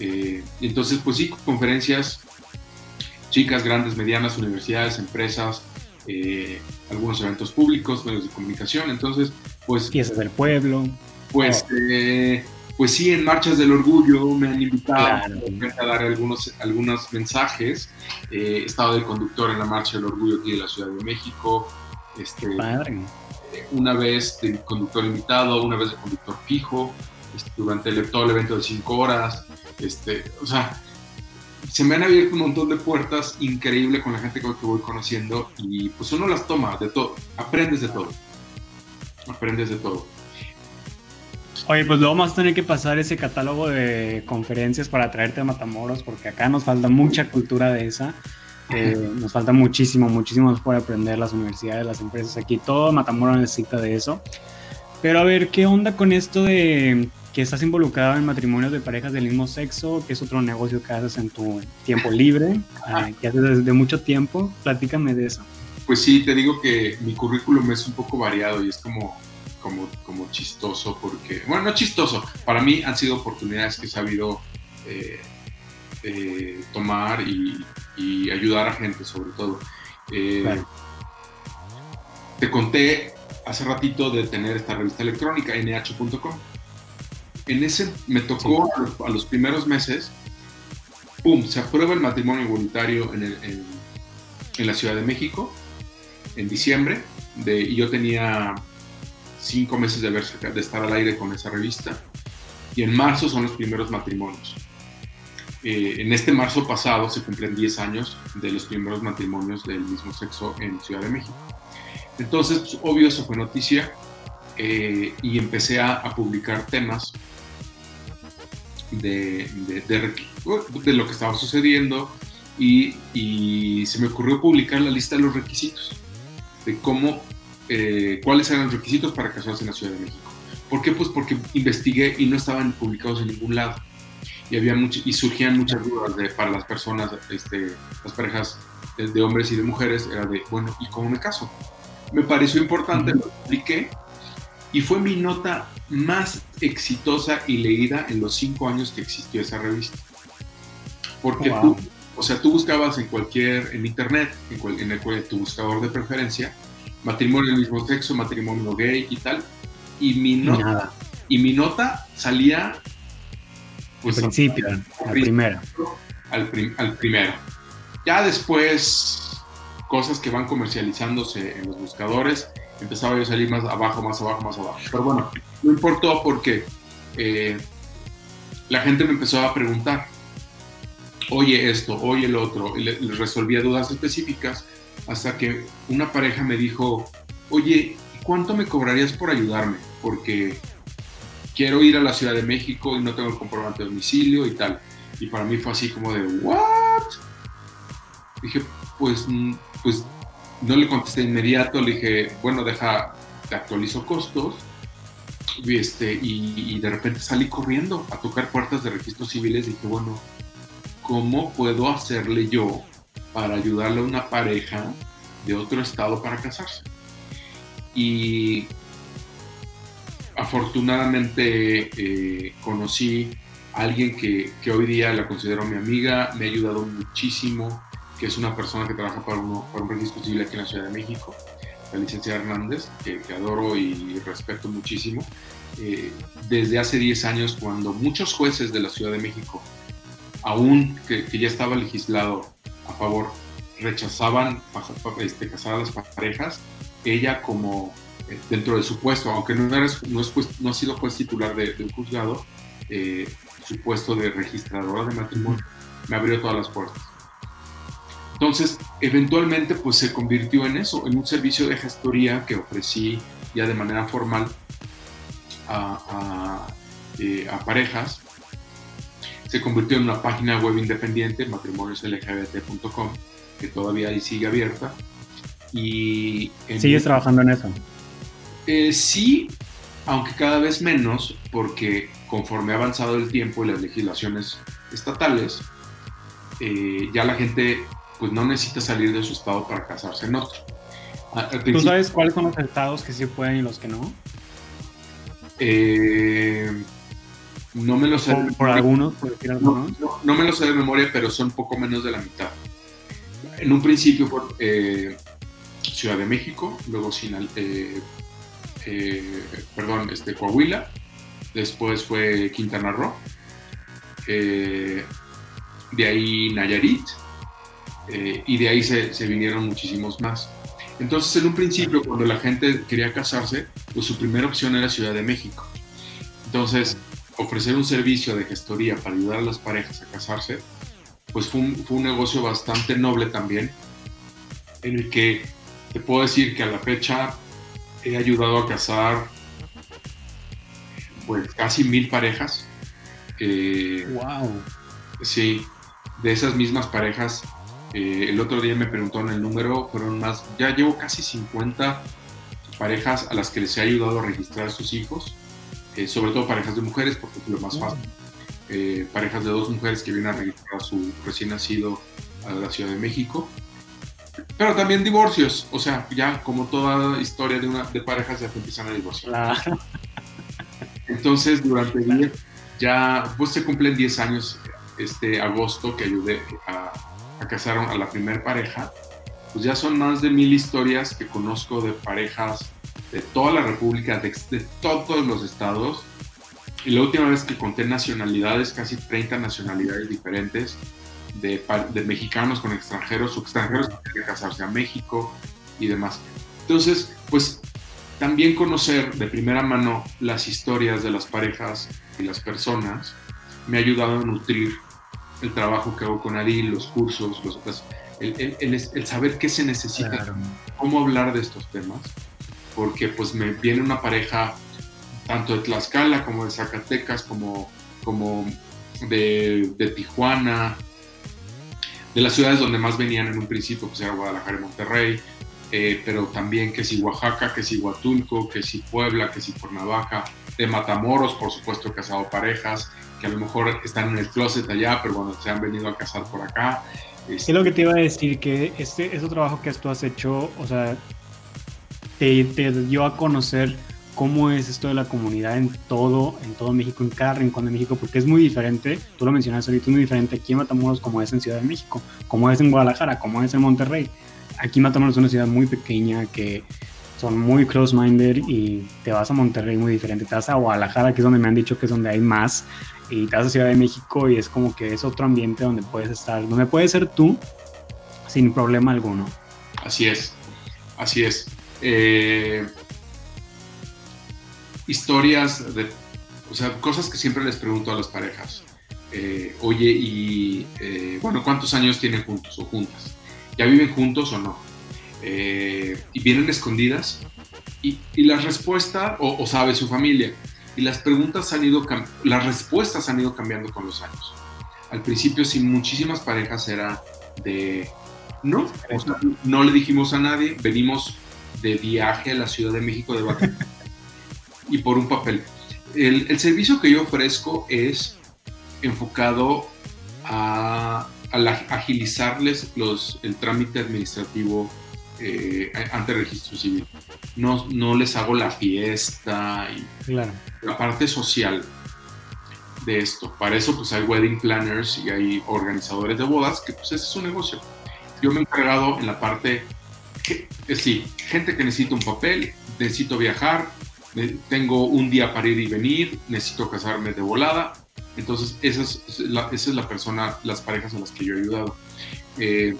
Eh, entonces, pues sí, conferencias chicas, grandes, medianas, universidades, empresas, eh, algunos eventos públicos, medios de comunicación. Entonces, pues... Piezas del pueblo. Pues, eh, pues sí, en Marchas del Orgullo me han invitado a dar algunos, algunos mensajes. he estado de conductor en la Marcha del Orgullo aquí de la Ciudad de México. Este, una vez de conductor invitado, una vez de conductor fijo, este, durante el, todo el evento de cinco horas. Este, o sea, se me han abierto un montón de puertas increíble con la gente con que voy conociendo y pues uno las toma de todo, aprendes de todo. Aprendes de todo. Oye, pues luego vamos a tener que pasar ese catálogo de conferencias para traerte a Matamoros, porque acá nos falta mucha cultura de esa. Eh, nos falta muchísimo, muchísimo por aprender las universidades, las empresas aquí. Todo Matamoros necesita de eso. Pero a ver, ¿qué onda con esto de que estás involucrado en matrimonios de parejas del mismo sexo? que es otro negocio que haces en tu tiempo libre? Ah, <laughs> que haces desde mucho tiempo. Platícame de eso. Pues sí, te digo que mi currículum es un poco variado y es como, como, como chistoso porque, bueno, no chistoso, para mí han sido oportunidades que he sabido eh, eh, tomar y, ayudar a gente sobre todo. Eh, te conté hace ratito de tener esta revista electrónica, nh.com. en ese me tocó a, los, primeros meses, ¡pum! Se aprueba el matrimonio igualitario en, en, la Ciudad de México en diciembre, de, y yo tenía cinco meses de, de estar al aire con esa revista, y en marzo son los primeros matrimonios. Eh, en este marzo pasado se cumplen 10 años de los primeros matrimonios del mismo sexo en Ciudad de México. Entonces, pues, obvio, eso fue noticia eh, y empecé a, publicar temas de, de, lo que estaba sucediendo y, se me ocurrió publicar la lista de los requisitos, de cómo, eh, cuáles eran los requisitos para casarse en la Ciudad de México. ¿Por qué? Pues porque investigué y no estaban publicados en ningún lado. Y, había y surgían muchas dudas de, para las personas, este, las parejas de, hombres y de mujeres, era de, bueno, ¿y cómo me caso? Me pareció importante, lo publiqué y fue mi nota más exitosa y leída en los cinco años que existió esa revista. Porque tú, o sea, tú buscabas en cualquier, en internet, en, en el, tu buscador de preferencia, matrimonio del mismo sexo, matrimonio gay y tal, y mi nota, y mi nota salía pues, al principio, al primero. Al, al primero. Ya después, cosas que van comercializándose en los buscadores, empezaba yo a salir más abajo, más abajo, más abajo. Pero bueno, no importó porque eh, la gente me empezó a preguntar, oye esto, oye el otro, y les resolvía dudas específicas hasta que una pareja me dijo, oye, ¿cuánto me cobrarías por ayudarme? Porque quiero ir a la Ciudad de México y no tengo el comprobante de domicilio y tal. Y para mí fue así como de, ¿what? Dije, pues, mm, pues no le contesté inmediato, le dije, bueno, deja, te actualizo costos. Y, este, y, de repente salí corriendo a tocar puertas de registros civiles. Dije, bueno, ¿cómo puedo hacerle yo para ayudarle a una pareja de otro estado para casarse? Y afortunadamente eh, conocí a alguien que, que, hoy día la considero mi amiga, me ha ayudado muchísimo que es una persona que trabaja para, uno, para un registro civil aquí en la Ciudad de México, la licenciada Hernández, que, adoro y respeto muchísimo. Eh, desde hace 10 años, cuando muchos jueces de la Ciudad de México, aún que, ya estaba legislado favor, rechazaban este, casar a las parejas, ella como eh, dentro de su puesto, aunque no, era, no, es, no ha sido juez titular de, un juzgado, eh, su puesto de registradora de matrimonio, me abrió todas las puertas. Entonces, eventualmente, pues se convirtió en eso, en un servicio de gestoría que ofrecí ya de manera formal a, eh, parejas. Se convirtió en una página web independiente, matrimonioslgbt.com, que todavía ahí sigue abierta. Y ¿Sigues trabajando en eso? Eh, sí, aunque cada vez menos, porque conforme ha avanzado el tiempo y las legislaciones estatales, eh, ya la gente pues no necesita salir de su estado para casarse en otro. ¿Tú sabes cuáles son los estados que sí pueden y los que no? Eh, no me lo sé. ¿Por, algunos? no, me lo sé de memoria, pero son poco menos de la mitad. En un principio fue eh, Ciudad de México, luego Sinal, eh, perdón, este, Coahuila, después fue Quintana Roo, de ahí Nayarit, eh, y de ahí se, se, vinieron muchísimos más. Entonces, en un principio, cuando la gente quería casarse, pues su primera opción era Ciudad de México. Entonces, ofrecer un servicio de gestoría para ayudar a las parejas a casarse, pues fue un, fue un negocio bastante noble también, en el que te puedo decir que a la fecha he ayudado a casar pues casi mil parejas. wow. Sí, de esas mismas parejas eh, el otro día me preguntaron el número, fueron más, ya llevo casi 50 parejas a las que les he ayudado a registrar a sus hijos, eh, sobre todo parejas de mujeres, porque es lo más fácil. Eh, parejas de dos mujeres que vienen a registrar a su recién nacido a la Ciudad de México. Pero también divorcios, o sea, ya como toda historia de, una, de parejas ya empiezan a divorciar. Entonces, durante el día, ya, pues se cumplen 10 años este agosto que ayudé a casaron a la primer pareja, pues ya son más de mil historias que conozco de parejas de toda la República, de, todos los estados, y la última vez que conté nacionalidades, casi 30 nacionalidades diferentes, de, de mexicanos con extranjeros o extranjeros que quieren casarse a México y demás. Entonces, pues también conocer de primera mano las historias de las parejas y las personas me ha ayudado a nutrir el trabajo que hago con Adil, los cursos, los, el, el, el, saber qué se necesita, cómo hablar de estos temas, porque pues me viene una pareja tanto de Tlaxcala como de Zacatecas, como, como de, Tijuana, de las ciudades donde más venían en un principio, pues era Guadalajara y Monterrey, eh, pero también que si Oaxaca, que si Huatulco, que si Puebla, que si Cuernavaca, de Matamoros, por supuesto, casado parejas que a lo mejor están en el closet allá, pero bueno, se han venido a casar por acá. Es lo que te iba a decir, que este, ese trabajo que tú has hecho, o sea, te, te dio a conocer cómo es esto de la comunidad en todo, en todo México, en cada rincón de México, porque es muy diferente, tú lo mencionaste ahorita, es muy diferente aquí en Matamoros como es en Ciudad de México, como es en Guadalajara, como es en Monterrey. Aquí Matamoros es una ciudad muy pequeña que son muy close-minded y te vas a Monterrey muy diferente, te vas a Guadalajara, que es donde me han dicho que es donde hay más, y te vas a Ciudad de México y es como que es otro ambiente donde puedes estar, donde puedes ser tú sin problema alguno. Así es, así es. Eh, historias de, o sea, cosas que siempre les pregunto a las parejas. Eh, oye, y eh, bueno, ¿cuántos años tienen juntos o juntas? ¿Ya viven juntos o no? Eh, y vienen escondidas. Y, y la respuesta, o, sabe su familia, y las preguntas han ido, las respuestas han ido cambiando con los años. Al principio, sí, muchísimas parejas era de, no, no le dijimos a nadie, venimos de viaje a la Ciudad de México de vacaciones y por un papel. El, servicio que yo ofrezco es enfocado a, agilizarles los, el trámite administrativo eh, ante registro civil. No, no les hago la fiesta y la parte social de esto. Para eso pues hay wedding planners y hay organizadores de bodas que pues ese es su negocio. Yo me he encargado en la parte, sí, gente que necesita un papel, necesito viajar, tengo un día para ir y venir, necesito casarme de volada. Entonces, esa es la, persona, las parejas a las que yo he ayudado. Eh,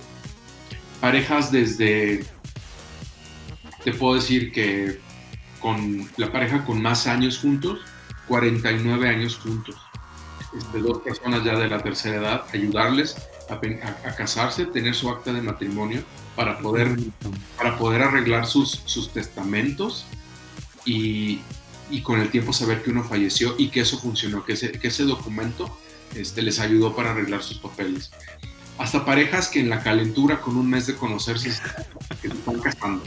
parejas desde, te puedo decir que con la pareja con más años juntos, 49 años juntos. de dos personas ya de la tercera edad, ayudarles a, a, casarse, tener su acta de matrimonio para poder, para poder arreglar sus, sus testamentos y, con el tiempo saber que uno falleció y que eso funcionó, que ese, que ese documento este, les ayudó para arreglar sus papeles. Hasta parejas que en la calentura con un mes de conocerse se <laughs> están casando.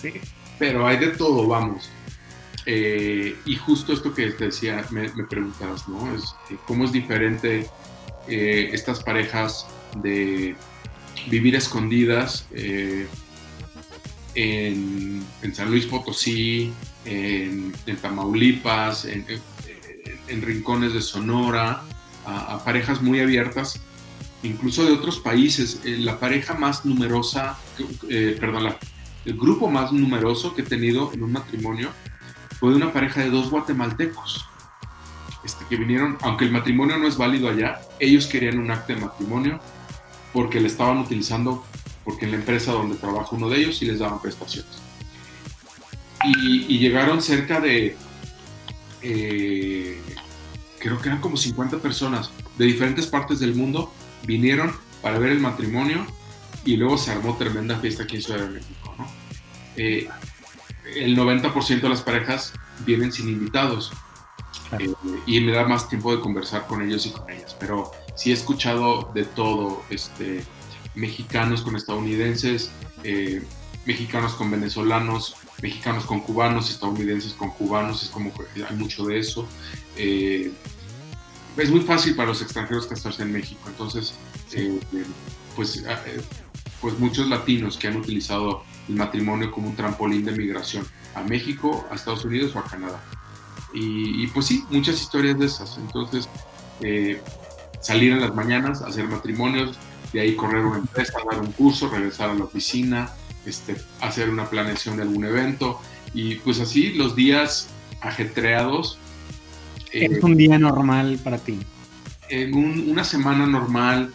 Sí. Pero hay de todo, vamos. Eh, y justo esto que te decía, me, preguntabas, ¿no? Es, eh, ¿Cómo es diferente eh, estas parejas de vivir escondidas? en, San Luis Potosí, en, Tamaulipas, en, rincones de Sonora, a, parejas muy abiertas, incluso de otros países. Eh, la pareja más numerosa, eh, perdón, el grupo más numeroso que he tenido en un matrimonio fue de una pareja de dos guatemaltecos. Este, que vinieron, aunque el matrimonio no es válido allá, ellos querían un acto de matrimonio porque le estaban utilizando porque en la empresa donde trabaja uno de ellos sí les daban prestaciones. Y, llegaron cerca de, eh, creo que eran como 50 personas de diferentes partes del mundo, vinieron para ver el matrimonio y luego se armó tremenda fiesta aquí en Ciudad de México. Eh, el 90% de las parejas vienen sin invitados eh, y me da más tiempo de conversar con ellos y con ellas, pero sí he escuchado de todo, este, mexicanos con estadounidenses, eh, mexicanos con venezolanos, mexicanos con cubanos, estadounidenses con cubanos, es como que hay mucho de eso. Eh, es muy fácil para los extranjeros casarse en México, entonces, pues, pues muchos latinos que han utilizado el matrimonio como un trampolín de migración a México, a Estados Unidos o a Canadá. Y, y pues sí, muchas historias de esas. Entonces, salir en las mañanas, hacer matrimonios, de ahí correr una empresa, dar un curso, regresar a la oficina, este, hacer una planeación de algún evento y pues así los días ajetreados es un día normal para ti. En una semana normal,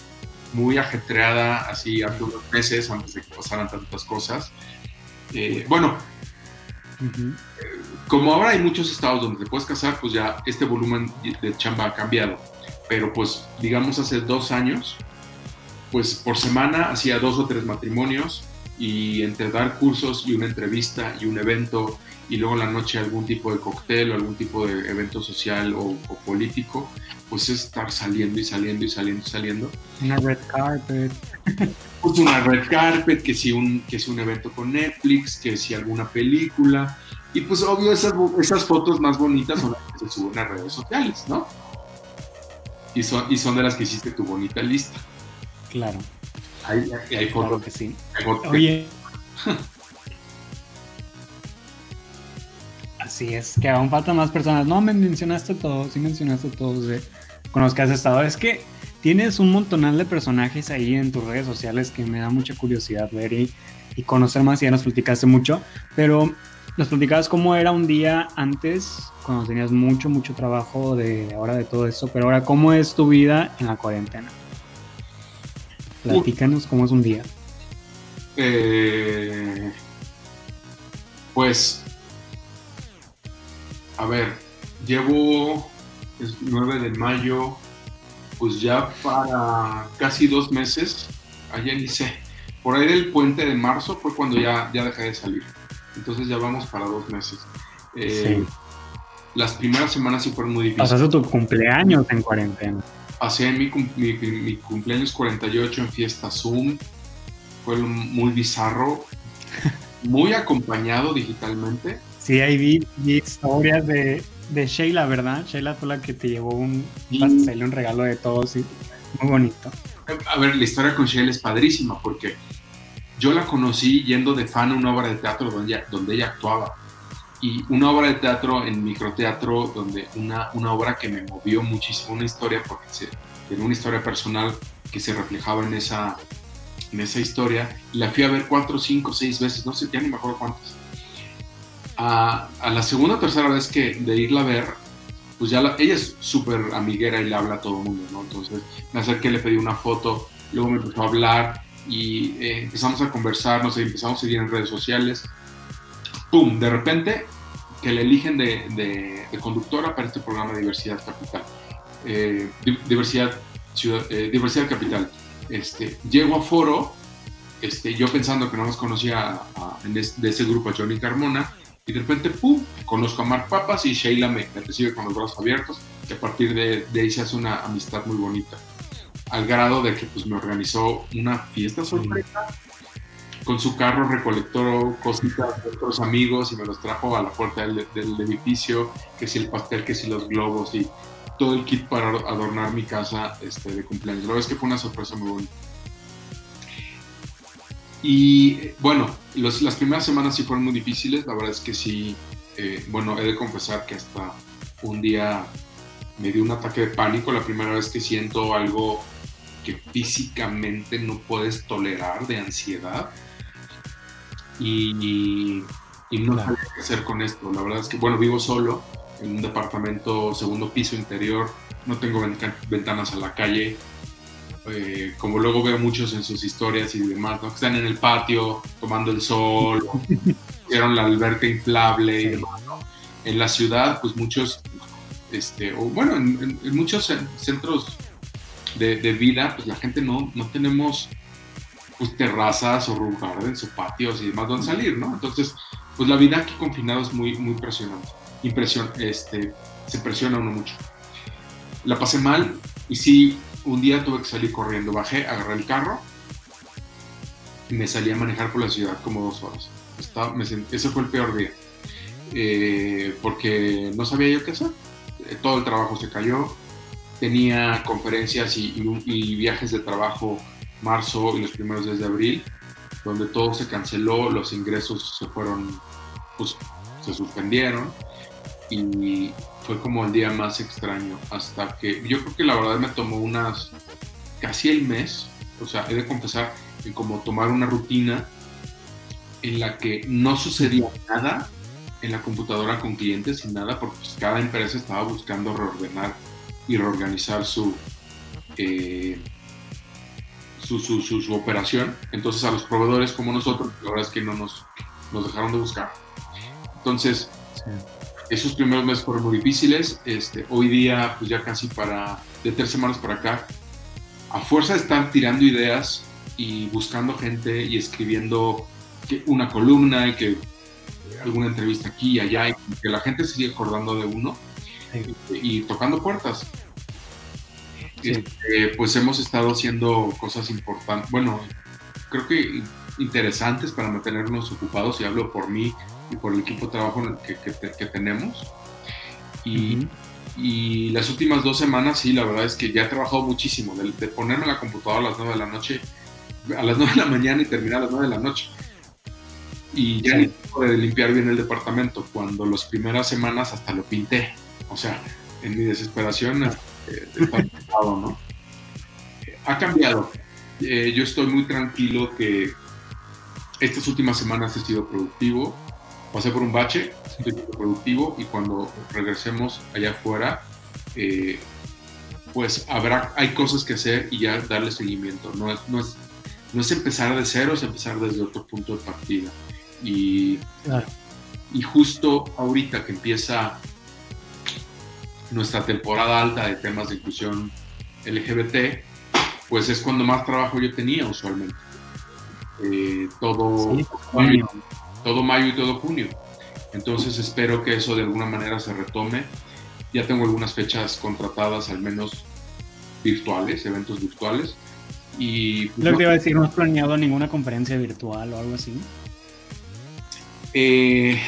muy ajetreada, así hace unos meses antes de que pasaran tantas cosas. Eh, bueno, como ahora hay muchos estados donde te puedes casar, pues ya este volumen de chamba ha cambiado. Pero pues digamos hace dos años, pues por semana hacía dos o tres matrimonios y entre dar cursos y una entrevista y un evento y luego en la noche algún tipo de cóctel o algún tipo de evento social o, político, pues es estar saliendo y saliendo y saliendo y saliendo. Una red carpet. Pues una red carpet, que si un, que si un evento con Netflix, que si alguna película. Y pues obvio esas, esas fotos más bonitas son las que se suben a redes sociales, ¿no? Y son, y son de las que hiciste tu bonita lista. Claro. Hay, hay fotos. que sí. Oye. <laughs> Así es, que aún faltan más personas. No, me mencionaste todo, sí mencionaste todos con los que has estado. Es que tienes un montonal de personajes ahí en tus redes sociales que me da mucha curiosidad ver y, conocer más. Y ya nos platicaste mucho, pero nos platicabas cómo era un día antes, cuando tenías mucho, mucho trabajo de ahora de todo esto, pero ahora, ¿cómo es tu vida en la cuarentena? Platícanos cómo es un día. Eh, pues a ver, llevo es 9 de mayo, pues ya para casi dos meses, allá ni sé, por ahí del puente de marzo fue cuando ya, ya dejé de salir. Entonces ya vamos para dos meses. Eh, las primeras semanas sí fueron muy difíciles. Pasaste tu cumpleaños en cuarentena. Pasé mi, mi, mi, cumpleaños 48 en fiesta Zoom. Fue muy bizarro. <laughs> Muy acompañado digitalmente. Sí, ahí vi, historias de, de, Sheila, ¿verdad? Sheila fue la que te llevó un pastel, un regalo de todos, y muy bonito. A ver, la historia con Sheila es padrísima porque yo la conocí yendo de fan a una obra de teatro donde ella, donde ella actuaba. Y una obra de teatro en microteatro, donde una, una obra que me movió muchísimo, una historia, porque se, era una historia personal que se reflejaba en esa, en esa historia. Y la fui a ver cuatro, cinco, seis veces, no sé, ya ni me acuerdo cuántas a, la segunda o tercera vez que de irla a ver, pues ya ella es súper amiguera y le habla a todo el mundo, ¿no? Entonces me acerqué, le pedí una foto, luego me empezó a hablar y eh, empezamos a conversar, empezamos a seguir en redes sociales. ¡Pum! De repente que le eligen de, conductora para este programa de Diversidad Capital. Eh, diversidad, eh, diversidad Capital. Este, llego a foro, este, yo pensando que no nos conocía de ese grupo a Johnny Carmona, y de repente, ¡pum!, conozco a Mark Papas y Sheila me, recibe con los brazos abiertos y a partir de, ahí se hace una amistad muy bonita. Al grado de que pues, me organizó una fiesta sorpresa. Con su carro recolectó cositas de otros amigos y me los trajo a la puerta del, edificio, que si el pastel, que si los globos y todo el kit para adornar mi casa este, de cumpleaños. La verdad es que fue una sorpresa muy bonita. Y bueno, las primeras semanas sí fueron muy difíciles, la verdad es que sí, eh, bueno, he de confesar que hasta un día me dio un ataque de pánico, la primera vez que siento algo que físicamente no puedes tolerar de ansiedad. Y, no sé qué hacer con esto. La verdad es que, bueno, vivo solo en un departamento segundo piso interior, no tengo ventanas a la calle, eh, como luego veo muchos en sus historias y demás, ¿no? que están en el patio tomando el sol, <laughs> hicieron la alberca inflable. En la ciudad, pues muchos, este, o bueno, en, muchos centros de, vida, pues la gente no, no tenemos pues, terrazas o roof gardens o patios y demás donde salir, ¿no? Entonces, pues la vida aquí confinado es muy, muy impresionante. Impresión, este, se presiona uno mucho. La pasé mal y sí, un día tuve que salir corriendo, bajé, agarré el carro y me salí a manejar por la ciudad como dos horas. ese fue el peor día, eh, porque no sabía yo qué hacer. Eh, todo el trabajo se cayó, tenía conferencias y, viajes de trabajo marzo y los primeros días de abril, donde todo se canceló, los ingresos se fueron, pues se suspendieron y fue como el día más extraño hasta que yo creo que la verdad me tomó unas casi el mes, o sea, he de confesar en como tomar una rutina en la que no sucedía nada en la computadora con clientes y nada, porque pues, cada empresa estaba buscando reordenar y reorganizar su, eh, su, su, su, operación. Entonces a los proveedores como nosotros, la verdad es que no nos, nos dejaron de buscar. Entonces, esos primeros meses fueron muy difíciles. Este, hoy día, pues ya casi para, de tres semanas para acá, a fuerza de estar tirando ideas y buscando gente y escribiendo una columna y que alguna entrevista aquí y allá y que la gente se sigue acordando de uno y, tocando puertas. Este, pues hemos estado haciendo cosas importantes, bueno, creo que interesantes para mantenernos ocupados y hablo por mí y por el equipo de trabajo que, que, tenemos. Y, y, las últimas dos semanas, sí, la verdad es que ya he trabajado muchísimo, de, de ponerme la computadora a las 9 de la noche, a las <laughs> 9 de la mañana y terminar a las 9 de la noche y ya sí. de limpiar bien el departamento, cuando las primeras semanas hasta lo pinté. O sea, en mi desesperación eh, está ¿no? ha cambiado. Eh, yo estoy muy tranquilo que estas últimas semanas he sido productivo. Pasé por un bache, estoy productivo y cuando regresemos allá afuera, eh, pues habrá, hay cosas que hacer y ya darle seguimiento. No es, no es, no es empezar de cero, es empezar desde otro punto de partida. Y, y justo ahorita que empieza nuestra temporada alta de temas de inclusión LGBT, pues es cuando más trabajo yo tenía usualmente. Eh, todo, mayo, todo mayo y todo junio. Entonces espero que eso de alguna manera se retome. Ya tengo algunas fechas contratadas, al menos virtuales, eventos virtuales. Y, pues, Lo que te iba a decir, ¿no has planeado ninguna conferencia virtual o algo así? Eh,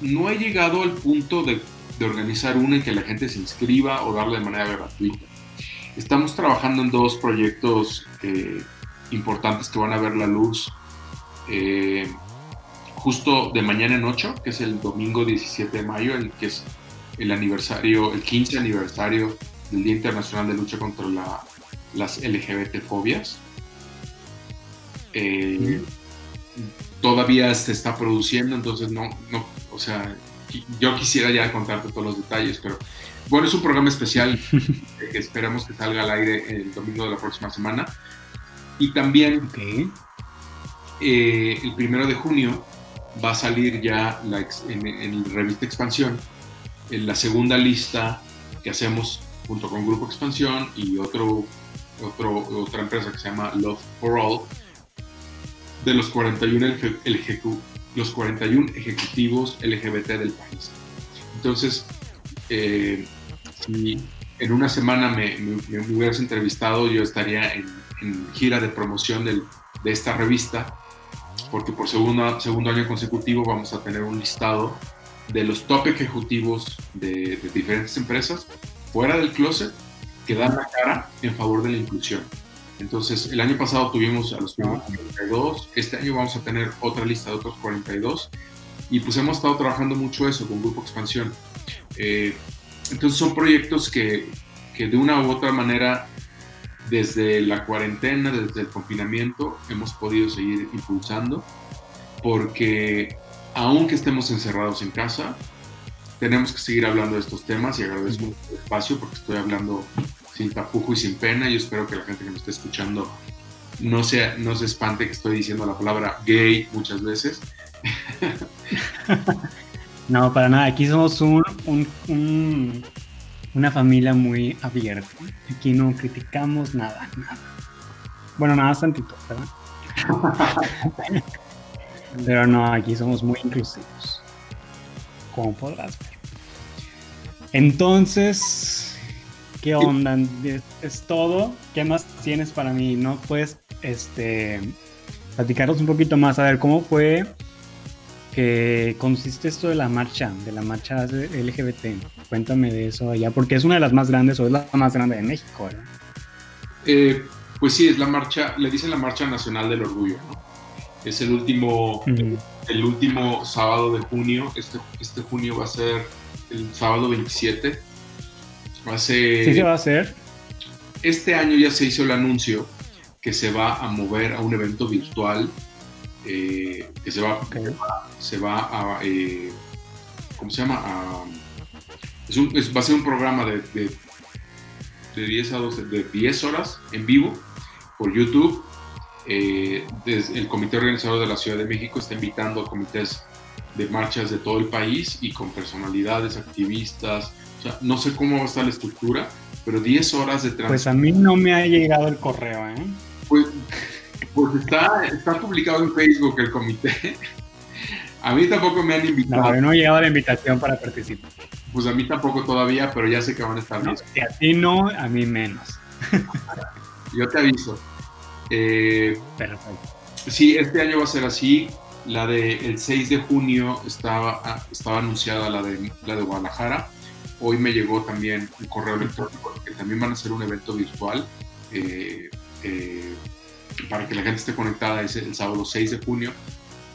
no he llegado al punto de, organizar una en que la gente se inscriba o darle de manera gratuita. Estamos trabajando en dos proyectos eh, importantes que van a ver la luz eh, justo de mañana en 8, que es el domingo 17 de mayo, el que es el aniversario, el 15 aniversario del Día Internacional de Lucha contra las LGBT fobias todavía se está produciendo, entonces no, no, o sea, yo quisiera ya contarte todos los detalles, pero bueno, es un programa especial <laughs> que esperamos que salga al aire el domingo de la próxima semana. Y también eh, el primero de junio va a salir ya la, en, en revista Expansión en la segunda lista que hacemos junto con Grupo Expansión y otro, otro, otra empresa que se llama Love for All, de los 41, los 41 ejecutivos LGBT del país. Entonces, eh, si en una semana me, hubieras entrevistado, yo estaría en, gira de promoción del, de esta revista, porque por segundo, segundo año consecutivo vamos a tener un listado de los top ejecutivos de, de diferentes empresas fuera del closet que dan la cara en favor de la inclusión. Entonces, el año pasado tuvimos a los primeros 42, este año vamos a tener otra lista de otros 42 y pues hemos estado trabajando mucho eso con Grupo Expansión. Eh, entonces son proyectos que, que, de una u otra manera, desde la cuarentena, desde el confinamiento, hemos podido seguir impulsando porque aunque estemos encerrados en casa, tenemos que seguir hablando de estos temas y agradezco el espacio porque estoy hablando sin tapujo y sin pena. Yo espero que la gente que me esté escuchando no, sea, no se espante que estoy diciendo la palabra gay muchas veces. <laughs> no, para nada. Aquí somos un, una familia muy abierta. Aquí no criticamos nada, nada. Bueno, nada tantito, ¿verdad? <laughs> Pero no, aquí somos muy inclusivos. Como podrás ver. Entonces, ¿Qué onda? ¿Es, todo? ¿Qué más tienes para mí? ¿No puedes este, platicarnos un poquito más? A ver, ¿cómo fue que consiste esto de la marcha, de la marcha LGBT? Cuéntame de eso allá, porque es una de las más grandes o es la más grande de México, ¿verdad? Eh, pues sí, es la marcha, le dicen la Marcha Nacional del Orgullo, ¿no? Es el último, el último sábado de junio, este, este junio va a ser el sábado 27 Hace, ¿Sí se va a hacer? Este año ya se hizo el anuncio que se va a mover a un evento virtual eh, que se va, se va a, eh, ¿cómo se llama? va a ser un programa de, de, 10 a 12, de 10 horas en vivo por YouTube. Eh, desde el comité organizador de la Ciudad de México está invitando a comités de marchas de todo el país y con personalidades, activistas. Sea, no sé cómo va a estar la estructura, pero 10 horas de transmisión. Pues a mí no me ha llegado el correo, ¿eh? Pues, pues está, está publicado en Facebook el comité. A mí tampoco me han invitado. No, no ha llegado la invitación para participar. Pues a mí tampoco todavía, pero ya sé que van a estar bien. Si a ti no, a mí menos. <laughs> Yo te aviso. Eh, Perfecto. Sí, este año va a ser así. La de el 6 de junio estaba, ah, estaba anunciada la de, la de Guadalajara. Hoy me llegó también un correo electrónico que también van a hacer un evento virtual eh, eh, para que la gente esté conectada el, el sábado 6 de junio.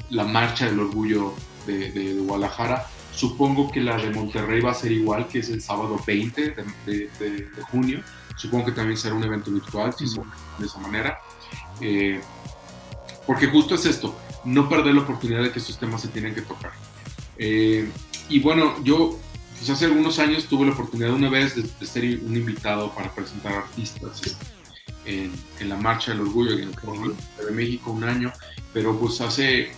La marcha del orgullo de, Guadalajara. Supongo que la de Monterrey va a ser igual, que es el sábado 20 de, junio. Supongo que también será un evento virtual, si de esa manera. Eh, porque justo es esto, no perder la oportunidad de que estos temas se tienen que tocar. Eh, y bueno, yo pues hace algunos años tuve la oportunidad una vez de, ser un invitado para presentar artistas en, la Marcha del Orgullo en el de México un año, pero pues hace,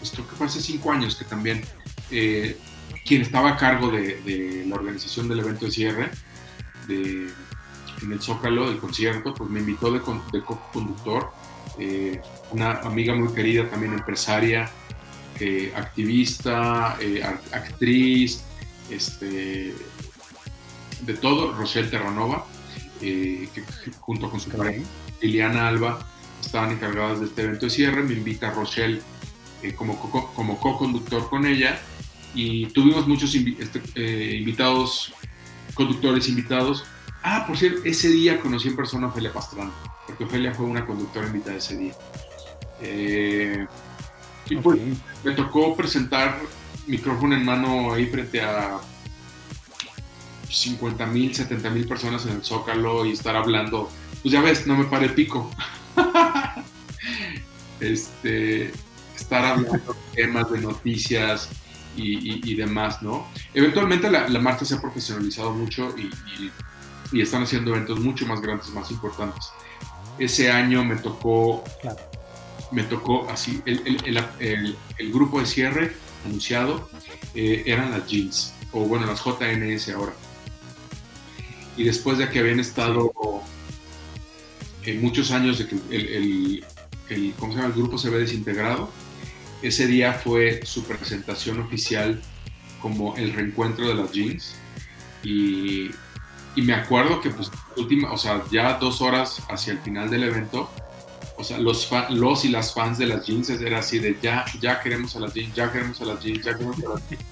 pues creo que fue hace cinco años que también eh, quien estaba a cargo de, la organización del evento de cierre de, en el Zócalo, del concierto, pues me invitó de, de co-conductor eh, una amiga muy querida, también empresaria, eh, activista, actriz, este, de todo, Rochelle Terranova, que junto con su pareja, Liliana Alba, estaban encargadas de este evento de cierre. Me invita a Rochelle como, como co-conductor con ella y tuvimos muchos este, invitados, conductores invitados. Ah, por cierto, ese día conocí en persona a Ophelia Pastrana porque Ofelia fue una conductora invitada ese día. Eh, y pues me tocó presentar micrófono en mano ahí frente a 50 mil, 70 mil personas en el Zócalo y estar hablando. Pues ya ves, no me pare pico. <laughs> este, estar hablando de temas, de noticias y, demás, ¿no? Eventualmente la, marcha se ha profesionalizado mucho y, y, están haciendo eventos mucho más grandes, más importantes. Ese año me tocó, me tocó así, el, grupo de cierre anunciado eh, eran las jeans, o bueno, las JNS ahora. Y después de que habían estado en muchos años de que el, ¿cómo se llama? el grupo se ve desintegrado, ese día fue su presentación oficial como el reencuentro de las jeans. Y y me acuerdo que, pues, última, o sea, ya dos horas hacia el final del evento, o sea, los, los y las fans de las jeans era así de ya, ya queremos a las jeans, ya queremos a las jeans, ya queremos a las jeans.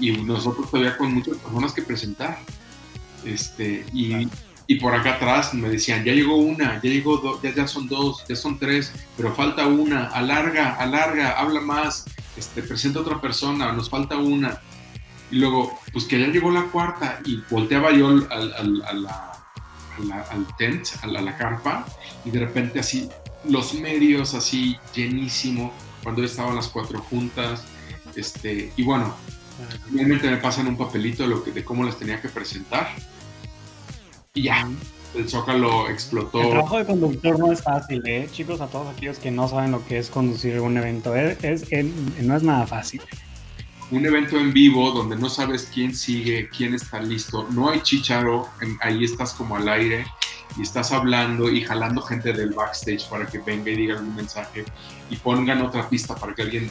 Y nosotros todavía con muchas personas que presentar. Este, y, y por acá atrás me decían, ya llegó una, ya llegó dos, ya, ya son dos, ya son tres, pero falta una, alarga, alarga, habla más, este, presenta otra persona, nos falta una. Y luego, pues que ya llegó la cuarta y volteaba yo al, al, al tent, a la, carpa, y de repente así, los medios así llenísimo, cuando estaban las cuatro juntas, este, y bueno, realmente me pasan un papelito de, lo que, de cómo las tenía que presentar, y ya, el Zócalo explotó. El trabajo de conductor no es fácil, ¿eh? chicos, a todos aquellos que no saben lo que es conducir un evento, es, no es nada fácil un evento en vivo donde no sabes quién sigue, quién está listo, no hay chicharo, ahí estás como al aire y estás hablando y jalando gente del backstage para que venga y diga un mensaje y pongan otra pista para que alguien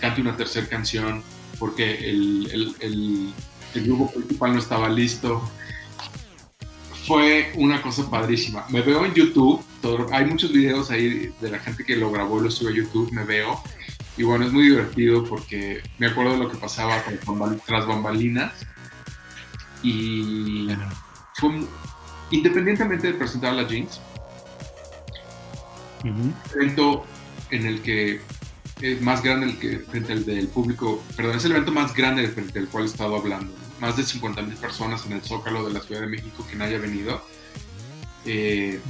cante una tercera canción porque el, el, grupo principal no estaba listo. Fue una cosa padrísima. Me veo en YouTube, hay muchos videos ahí de la gente que lo grabó y lo sube a YouTube, me veo y bueno, es muy divertido porque me acuerdo de lo que pasaba tras bambalinas. Y fue, independientemente de presentar las jeans, un evento en el que es más grande el que frente al del público, perdón, es el evento más grande frente al cual he estado hablando. Más de 50 mil personas en el Zócalo de la Ciudad de México que no haya venido. Eh,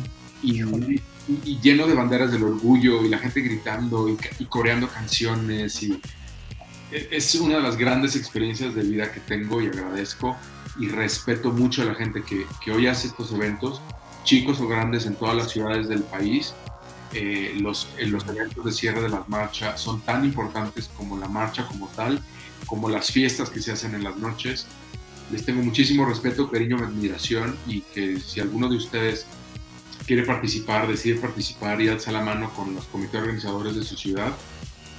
y, y, lleno de banderas del orgullo y la gente gritando y, y, coreando canciones y e, es una de las grandes experiencias de vida que tengo y agradezco y respeto mucho a la gente que, que hoy hace estos eventos, chicos o grandes en todas las ciudades del país. Eh, los, eh, los eventos de cierre de las marchas son tan importantes como la marcha como tal, como las fiestas que se hacen en las noches. Les tengo muchísimo respeto, cariño, admiración y que si alguno de ustedes quiere participar, decide participar y alza la mano con los comités organizadores de su ciudad,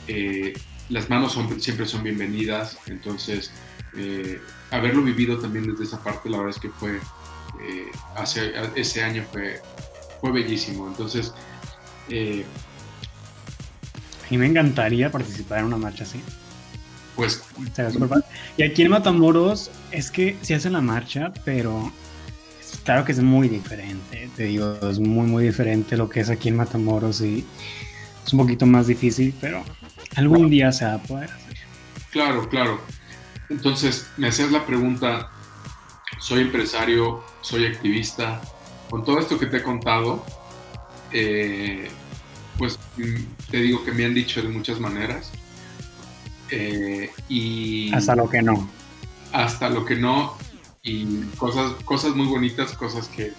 eh, las manos siempre son bienvenidas. Entonces, eh, haberlo vivido también desde esa parte, la verdad es que fue, eh, hace, ese año fue, fue bellísimo. Entonces, eh, a mí me encantaría participar en una marcha así. Pues. Y aquí en Matamoros es que se hace la marcha, pero claro que es muy diferente. Te digo, es muy, muy diferente lo que es aquí en Matamoros y es un poquito más difícil, pero algún día se va a poder hacer. Claro, claro. Entonces, me hacías la pregunta, soy empresario, soy activista, con todo esto que te he contado, eh, pues mm, te digo que me han dicho de muchas maneras. Eh, y hasta lo que no. Hasta lo que no. Y cosas, cosas muy bonitas, cosas que,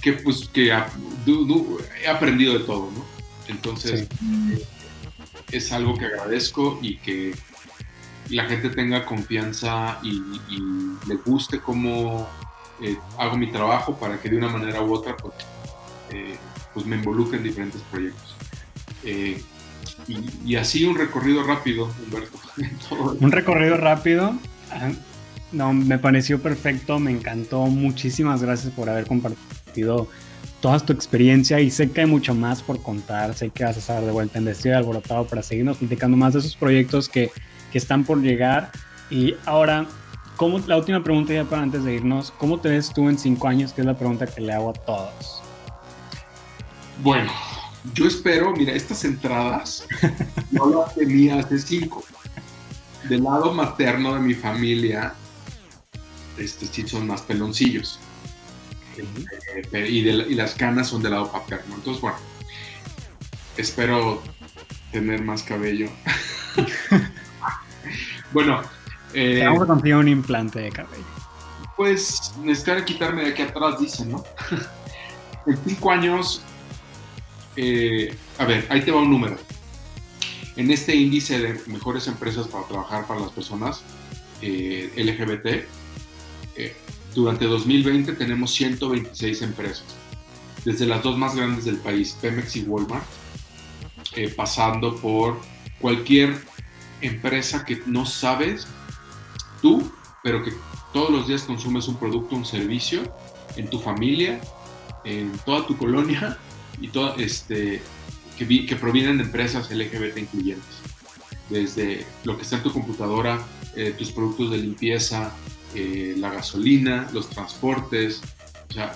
que pues que he aprendido de todo, ¿no? Entonces, eh, es algo que agradezco y que la gente tenga confianza y, le guste cómo eh, hago mi trabajo para que de una manera u otra pues, eh, pues me involucre en diferentes proyectos. Eh, y, así un recorrido rápido, Humberto. <laughs> un recorrido rápido. Ah, no, me pareció perfecto, me encantó. Muchísimas gracias por haber compartido toda tu experiencia y sé que hay mucho más por contar. Sé que vas a estar de vuelta en Destino Alborotado para seguirnos platicando más de esos proyectos que que están por llegar. Y ahora, ¿cómo, la última pregunta ya para antes de irnos, ¿cómo te ves tú en cinco años? Que es la pregunta que le hago a todos. Bueno, yo espero, mira, estas entradas <laughs> no las tenía hace cinco. Del lado materno de mi familia, este, sí son más peloncillos. Y, y, las canas son del lado paterno. Entonces, bueno, espero tener más cabello. <laughs> Bueno. Eh, vamos a conseguir un implante de cabello. Pues necesitaré quitarme de aquí atrás, dicen, ¿no? <laughs> en cinco años, eh, a ver, ahí te va un número. En este índice de mejores empresas para trabajar para las personas eh, LGBT, eh, durante 2020 tenemos 126 empresas, desde las dos más grandes del país, Pemex y Walmart, pasando por cualquier empresa que no sabes tú, pero que todos los días consumes un producto, un servicio en tu familia, en toda tu colonia y todo este que, que provienen de empresas LGBT incluyentes. Desde lo que está en tu computadora, eh, tus productos de limpieza, eh, la gasolina, los transportes. O sea,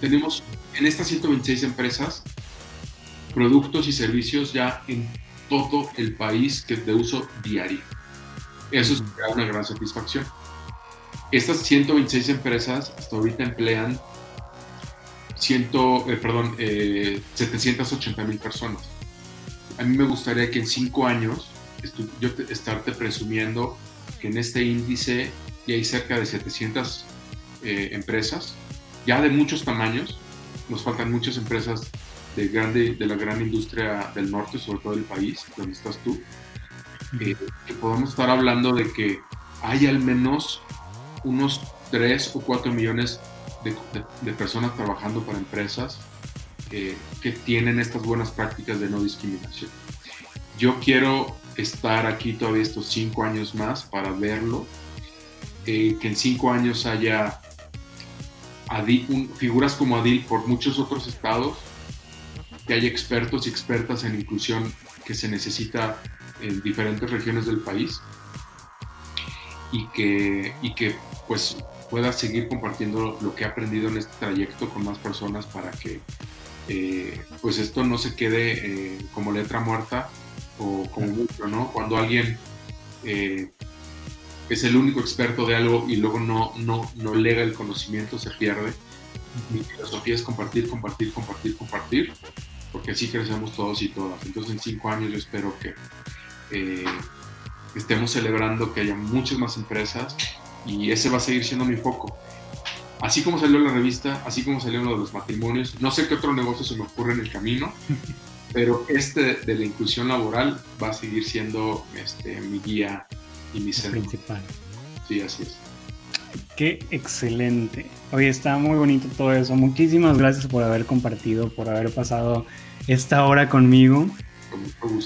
tenemos en estas 126 empresas productos y servicios ya en todo el país que de uso diario. Eso es una gran satisfacción. Estas 126 empresas hasta ahorita emplean 100, eh, perdón, 780 eh, mil personas. A mí me gustaría que en cinco años yo estarte presumiendo que en este índice ya hay cerca de 700 eh, empresas, ya de muchos tamaños. Nos faltan muchas empresas de, grande, de la gran industria del norte, sobre todo del país, donde estás tú, eh, que podamos estar hablando de que hay al menos unos 3 o 4 millones de, personas trabajando para empresas que tienen estas buenas prácticas de no discriminación. Yo quiero estar aquí todavía estos 5 años más para verlo, eh, que en 5 años haya figuras como Adil por muchos otros estados que haya expertos y expertas en inclusión que se necesita en diferentes regiones del país y que, y que pues pueda seguir compartiendo lo que he aprendido en este trayecto con más personas para que eh, pues esto no se quede eh, como letra muerta o como mucho, ¿no? Cuando alguien eh, es el único experto de algo y luego no, no, no lega el conocimiento, se pierde. Mi filosofía es compartir, compartir, compartir, compartir, porque así crecemos todos y todas. Entonces en cinco años yo espero que eh, estemos celebrando que haya muchas más empresas y ese va a seguir siendo mi foco. Así como salió la revista, así como salió uno de los matrimonios, no sé qué otro negocio se me ocurre en el camino, <laughs> pero este de la inclusión laboral va a seguir siendo este, mi guía y mi centro. Principal. Sí, así es. Qué excelente. Oye, está muy bonito todo eso. Muchísimas gracias por haber compartido, por haber pasado esta hora conmigo.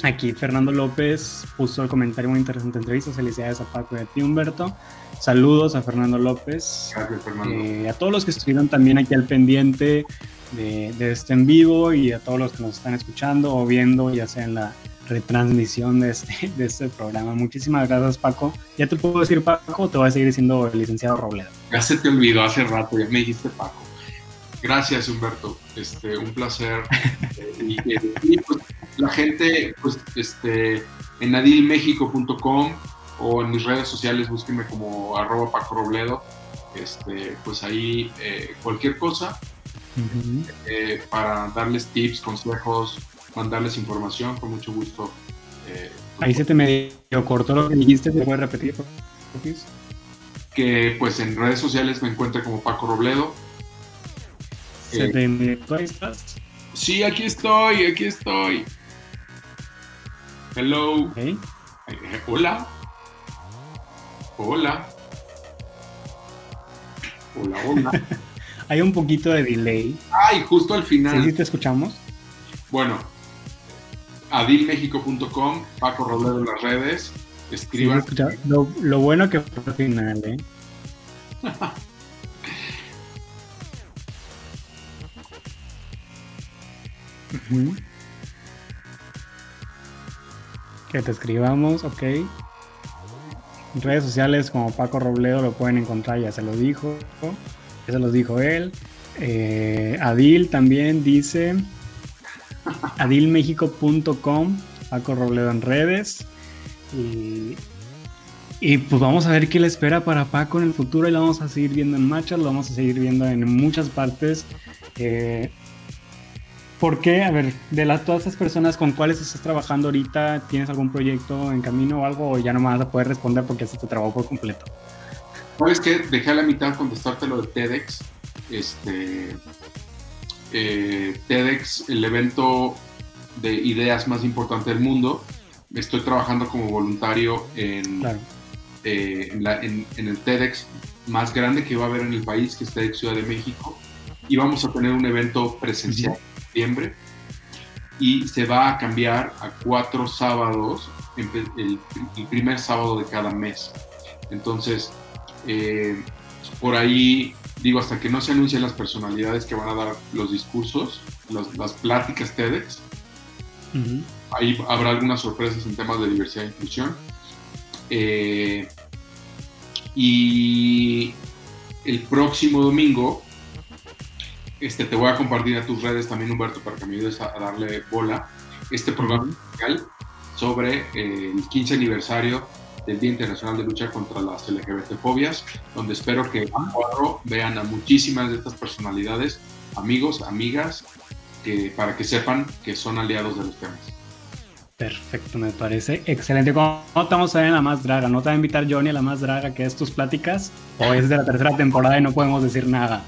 Aquí Fernando López puso el comentario muy interesante entrevista. Felicidades a Paco y a ti, Humberto. Saludos a Fernando López. Gracias, Fernando. Eh, a todos los que estuvieron también aquí al pendiente de, de, este en vivo y a todos los que nos están escuchando o viendo, ya sea en la retransmisión de este, <laughs> de este programa. Muchísimas gracias, Paco. ¿Ya te puedo decir Paco o te voy a seguir diciendo el licenciado Robledo? Ya se te olvidó hace rato, ya me dijiste Paco. Gracias, Humberto. Este, un placer. <laughs> y, y, pues, la gente, pues, este, en adilmexico.com o en mis redes sociales, búsquenme como arroba Paco Robledo. Este, pues ahí eh, cualquier cosa uh -huh. eh, para darles tips, consejos, mandarles información, con mucho gusto. Eh, ahí se te medio cortó lo que dijiste, ¿te puedes repetir? Que pues en redes sociales me encuentre como Paco Robledo. ¿Se te ¿Tú ahí estás? Sí, aquí estoy, aquí estoy. Hello. Okay. Hola. Hola. Hola, hola. <laughs> Hay un poquito de delay. Ay, justo al final. ¿Sí, sí te escuchamos? Bueno, adilmexico.com, Paco Robledo en las redes. Escriban. Lo, bueno que fue al final, ¿eh? Que te escribamos, ok. Redes sociales como Paco Robledo lo pueden encontrar, ya se lo dijo. Ya se los dijo él. Eh, Adil también dice adilmexico.com, Paco Robledo en redes. Y, y, pues vamos a ver qué le espera para Paco en el futuro. Y lo vamos a seguir viendo en marcha, lo vamos a seguir viendo en muchas partes. Eh, ¿Por qué? A ver, de las, todas esas personas con cuáles estás trabajando ahorita, ¿tienes algún proyecto en camino o algo? O ya no me vas a poder responder porque se te por completo. ¿Sabes qué? Dejé a la mitad contestarte lo de TEDx. Este, eh, TEDx, el evento de ideas más importante del mundo. Estoy trabajando como voluntario en, claro. eh, en, la, en, en, el TEDx más grande que va a haber en el país, que es TEDx Ciudad de México. Y vamos a tener un evento presencial en septiembre. Y se va a cambiar a cuatro sábados, el, el primer sábado de cada mes. Entonces, eh, por ahí digo, hasta que no se anuncien las personalidades que van a dar los discursos, las, las pláticas TEDx, uh -huh. ahí habrá algunas sorpresas en temas de diversidad e inclusión. Eh, y el próximo domingo, este, te voy a compartir a tus redes también, Humberto, para que me ayudes a, a darle bola, este programa uh -huh. sobre eh, el 15 aniversario del Día Internacional de Lucha contra las LGBT-fobias, donde espero que cuadro vean a muchísimas de estas personalidades, amigos, amigas, que, para que sepan que son aliados de los temas. Perfecto, me parece excelente. ¿Cómo estamos a en la más draga? ¿No te va a invitar Johnny a la más draga que es tus pláticas? ¿O es de la tercera temporada y no podemos decir nada?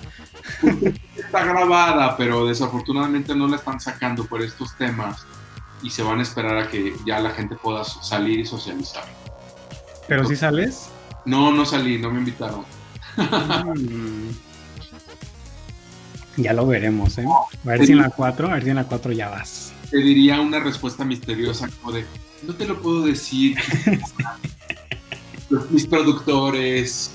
<laughs> Está grabada, pero desafortunadamente no la están sacando por estos temas y se van a esperar a que ya la gente pueda salir y socializar. ¿Pero si sí sales? No, no salí, no me invitaron. <laughs> Ya lo veremos, ¿eh? A ver si en la 4, a ver si en la 4 ya vas. Te diría una respuesta misteriosa como de, no te lo puedo decir. <laughs> Mis productores.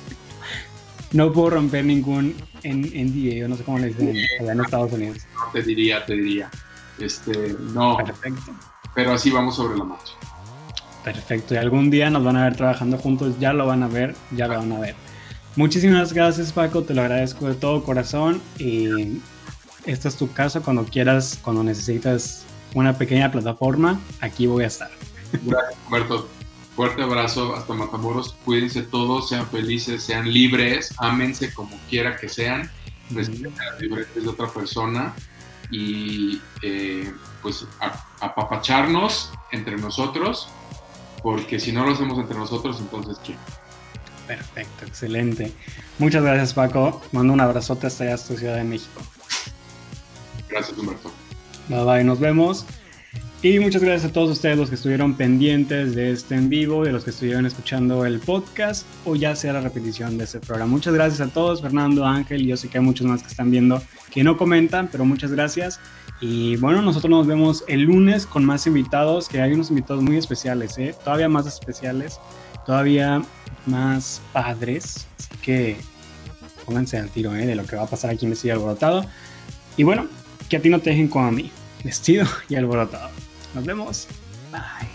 No puedo romper ningún NDA, yo no sé cómo le dicen allá en Estados Unidos. No, te diría, te diría. Este, no. Perfecto. Pero así vamos sobre la marcha. Perfecto, y algún día nos van a ver trabajando juntos, ya lo van a ver, ya lo van a ver. Muchísimas gracias Paco, te lo agradezco de todo corazón y esta es tu casa, cuando quieras, cuando necesitas una pequeña plataforma, aquí voy a estar. Gracias Humberto, fuerte abrazo hasta Matamoros, cuídense todos, sean felices, sean libres, ámense como quiera que sean respeten las de otra persona y eh, pues apapacharnos entre nosotros, porque si no lo hacemos entre nosotros, entonces ¿quién? Perfecto, excelente. Muchas gracias Paco. Mando un abrazote hasta allá, hasta Ciudad de México. Gracias Humberto. Bye bye, nos vemos. Y muchas gracias a todos ustedes los que estuvieron pendientes de este en vivo, de los que estuvieron escuchando el podcast o ya sea la repetición de este programa. Muchas gracias a todos, Fernando, Ángel, yo sé que hay muchos más que están viendo que no comentan, pero muchas gracias. Y bueno, nosotros nos vemos el lunes con más invitados, que hay unos invitados muy especiales, ¿eh? todavía más especiales, todavía más padres. Así que pónganse al tiro ¿eh? de lo que va a pasar aquí en Vestido Alborotado. Y bueno, que a ti no te dejen como a mí, vestido y alborotado. Nos vemos. Bye.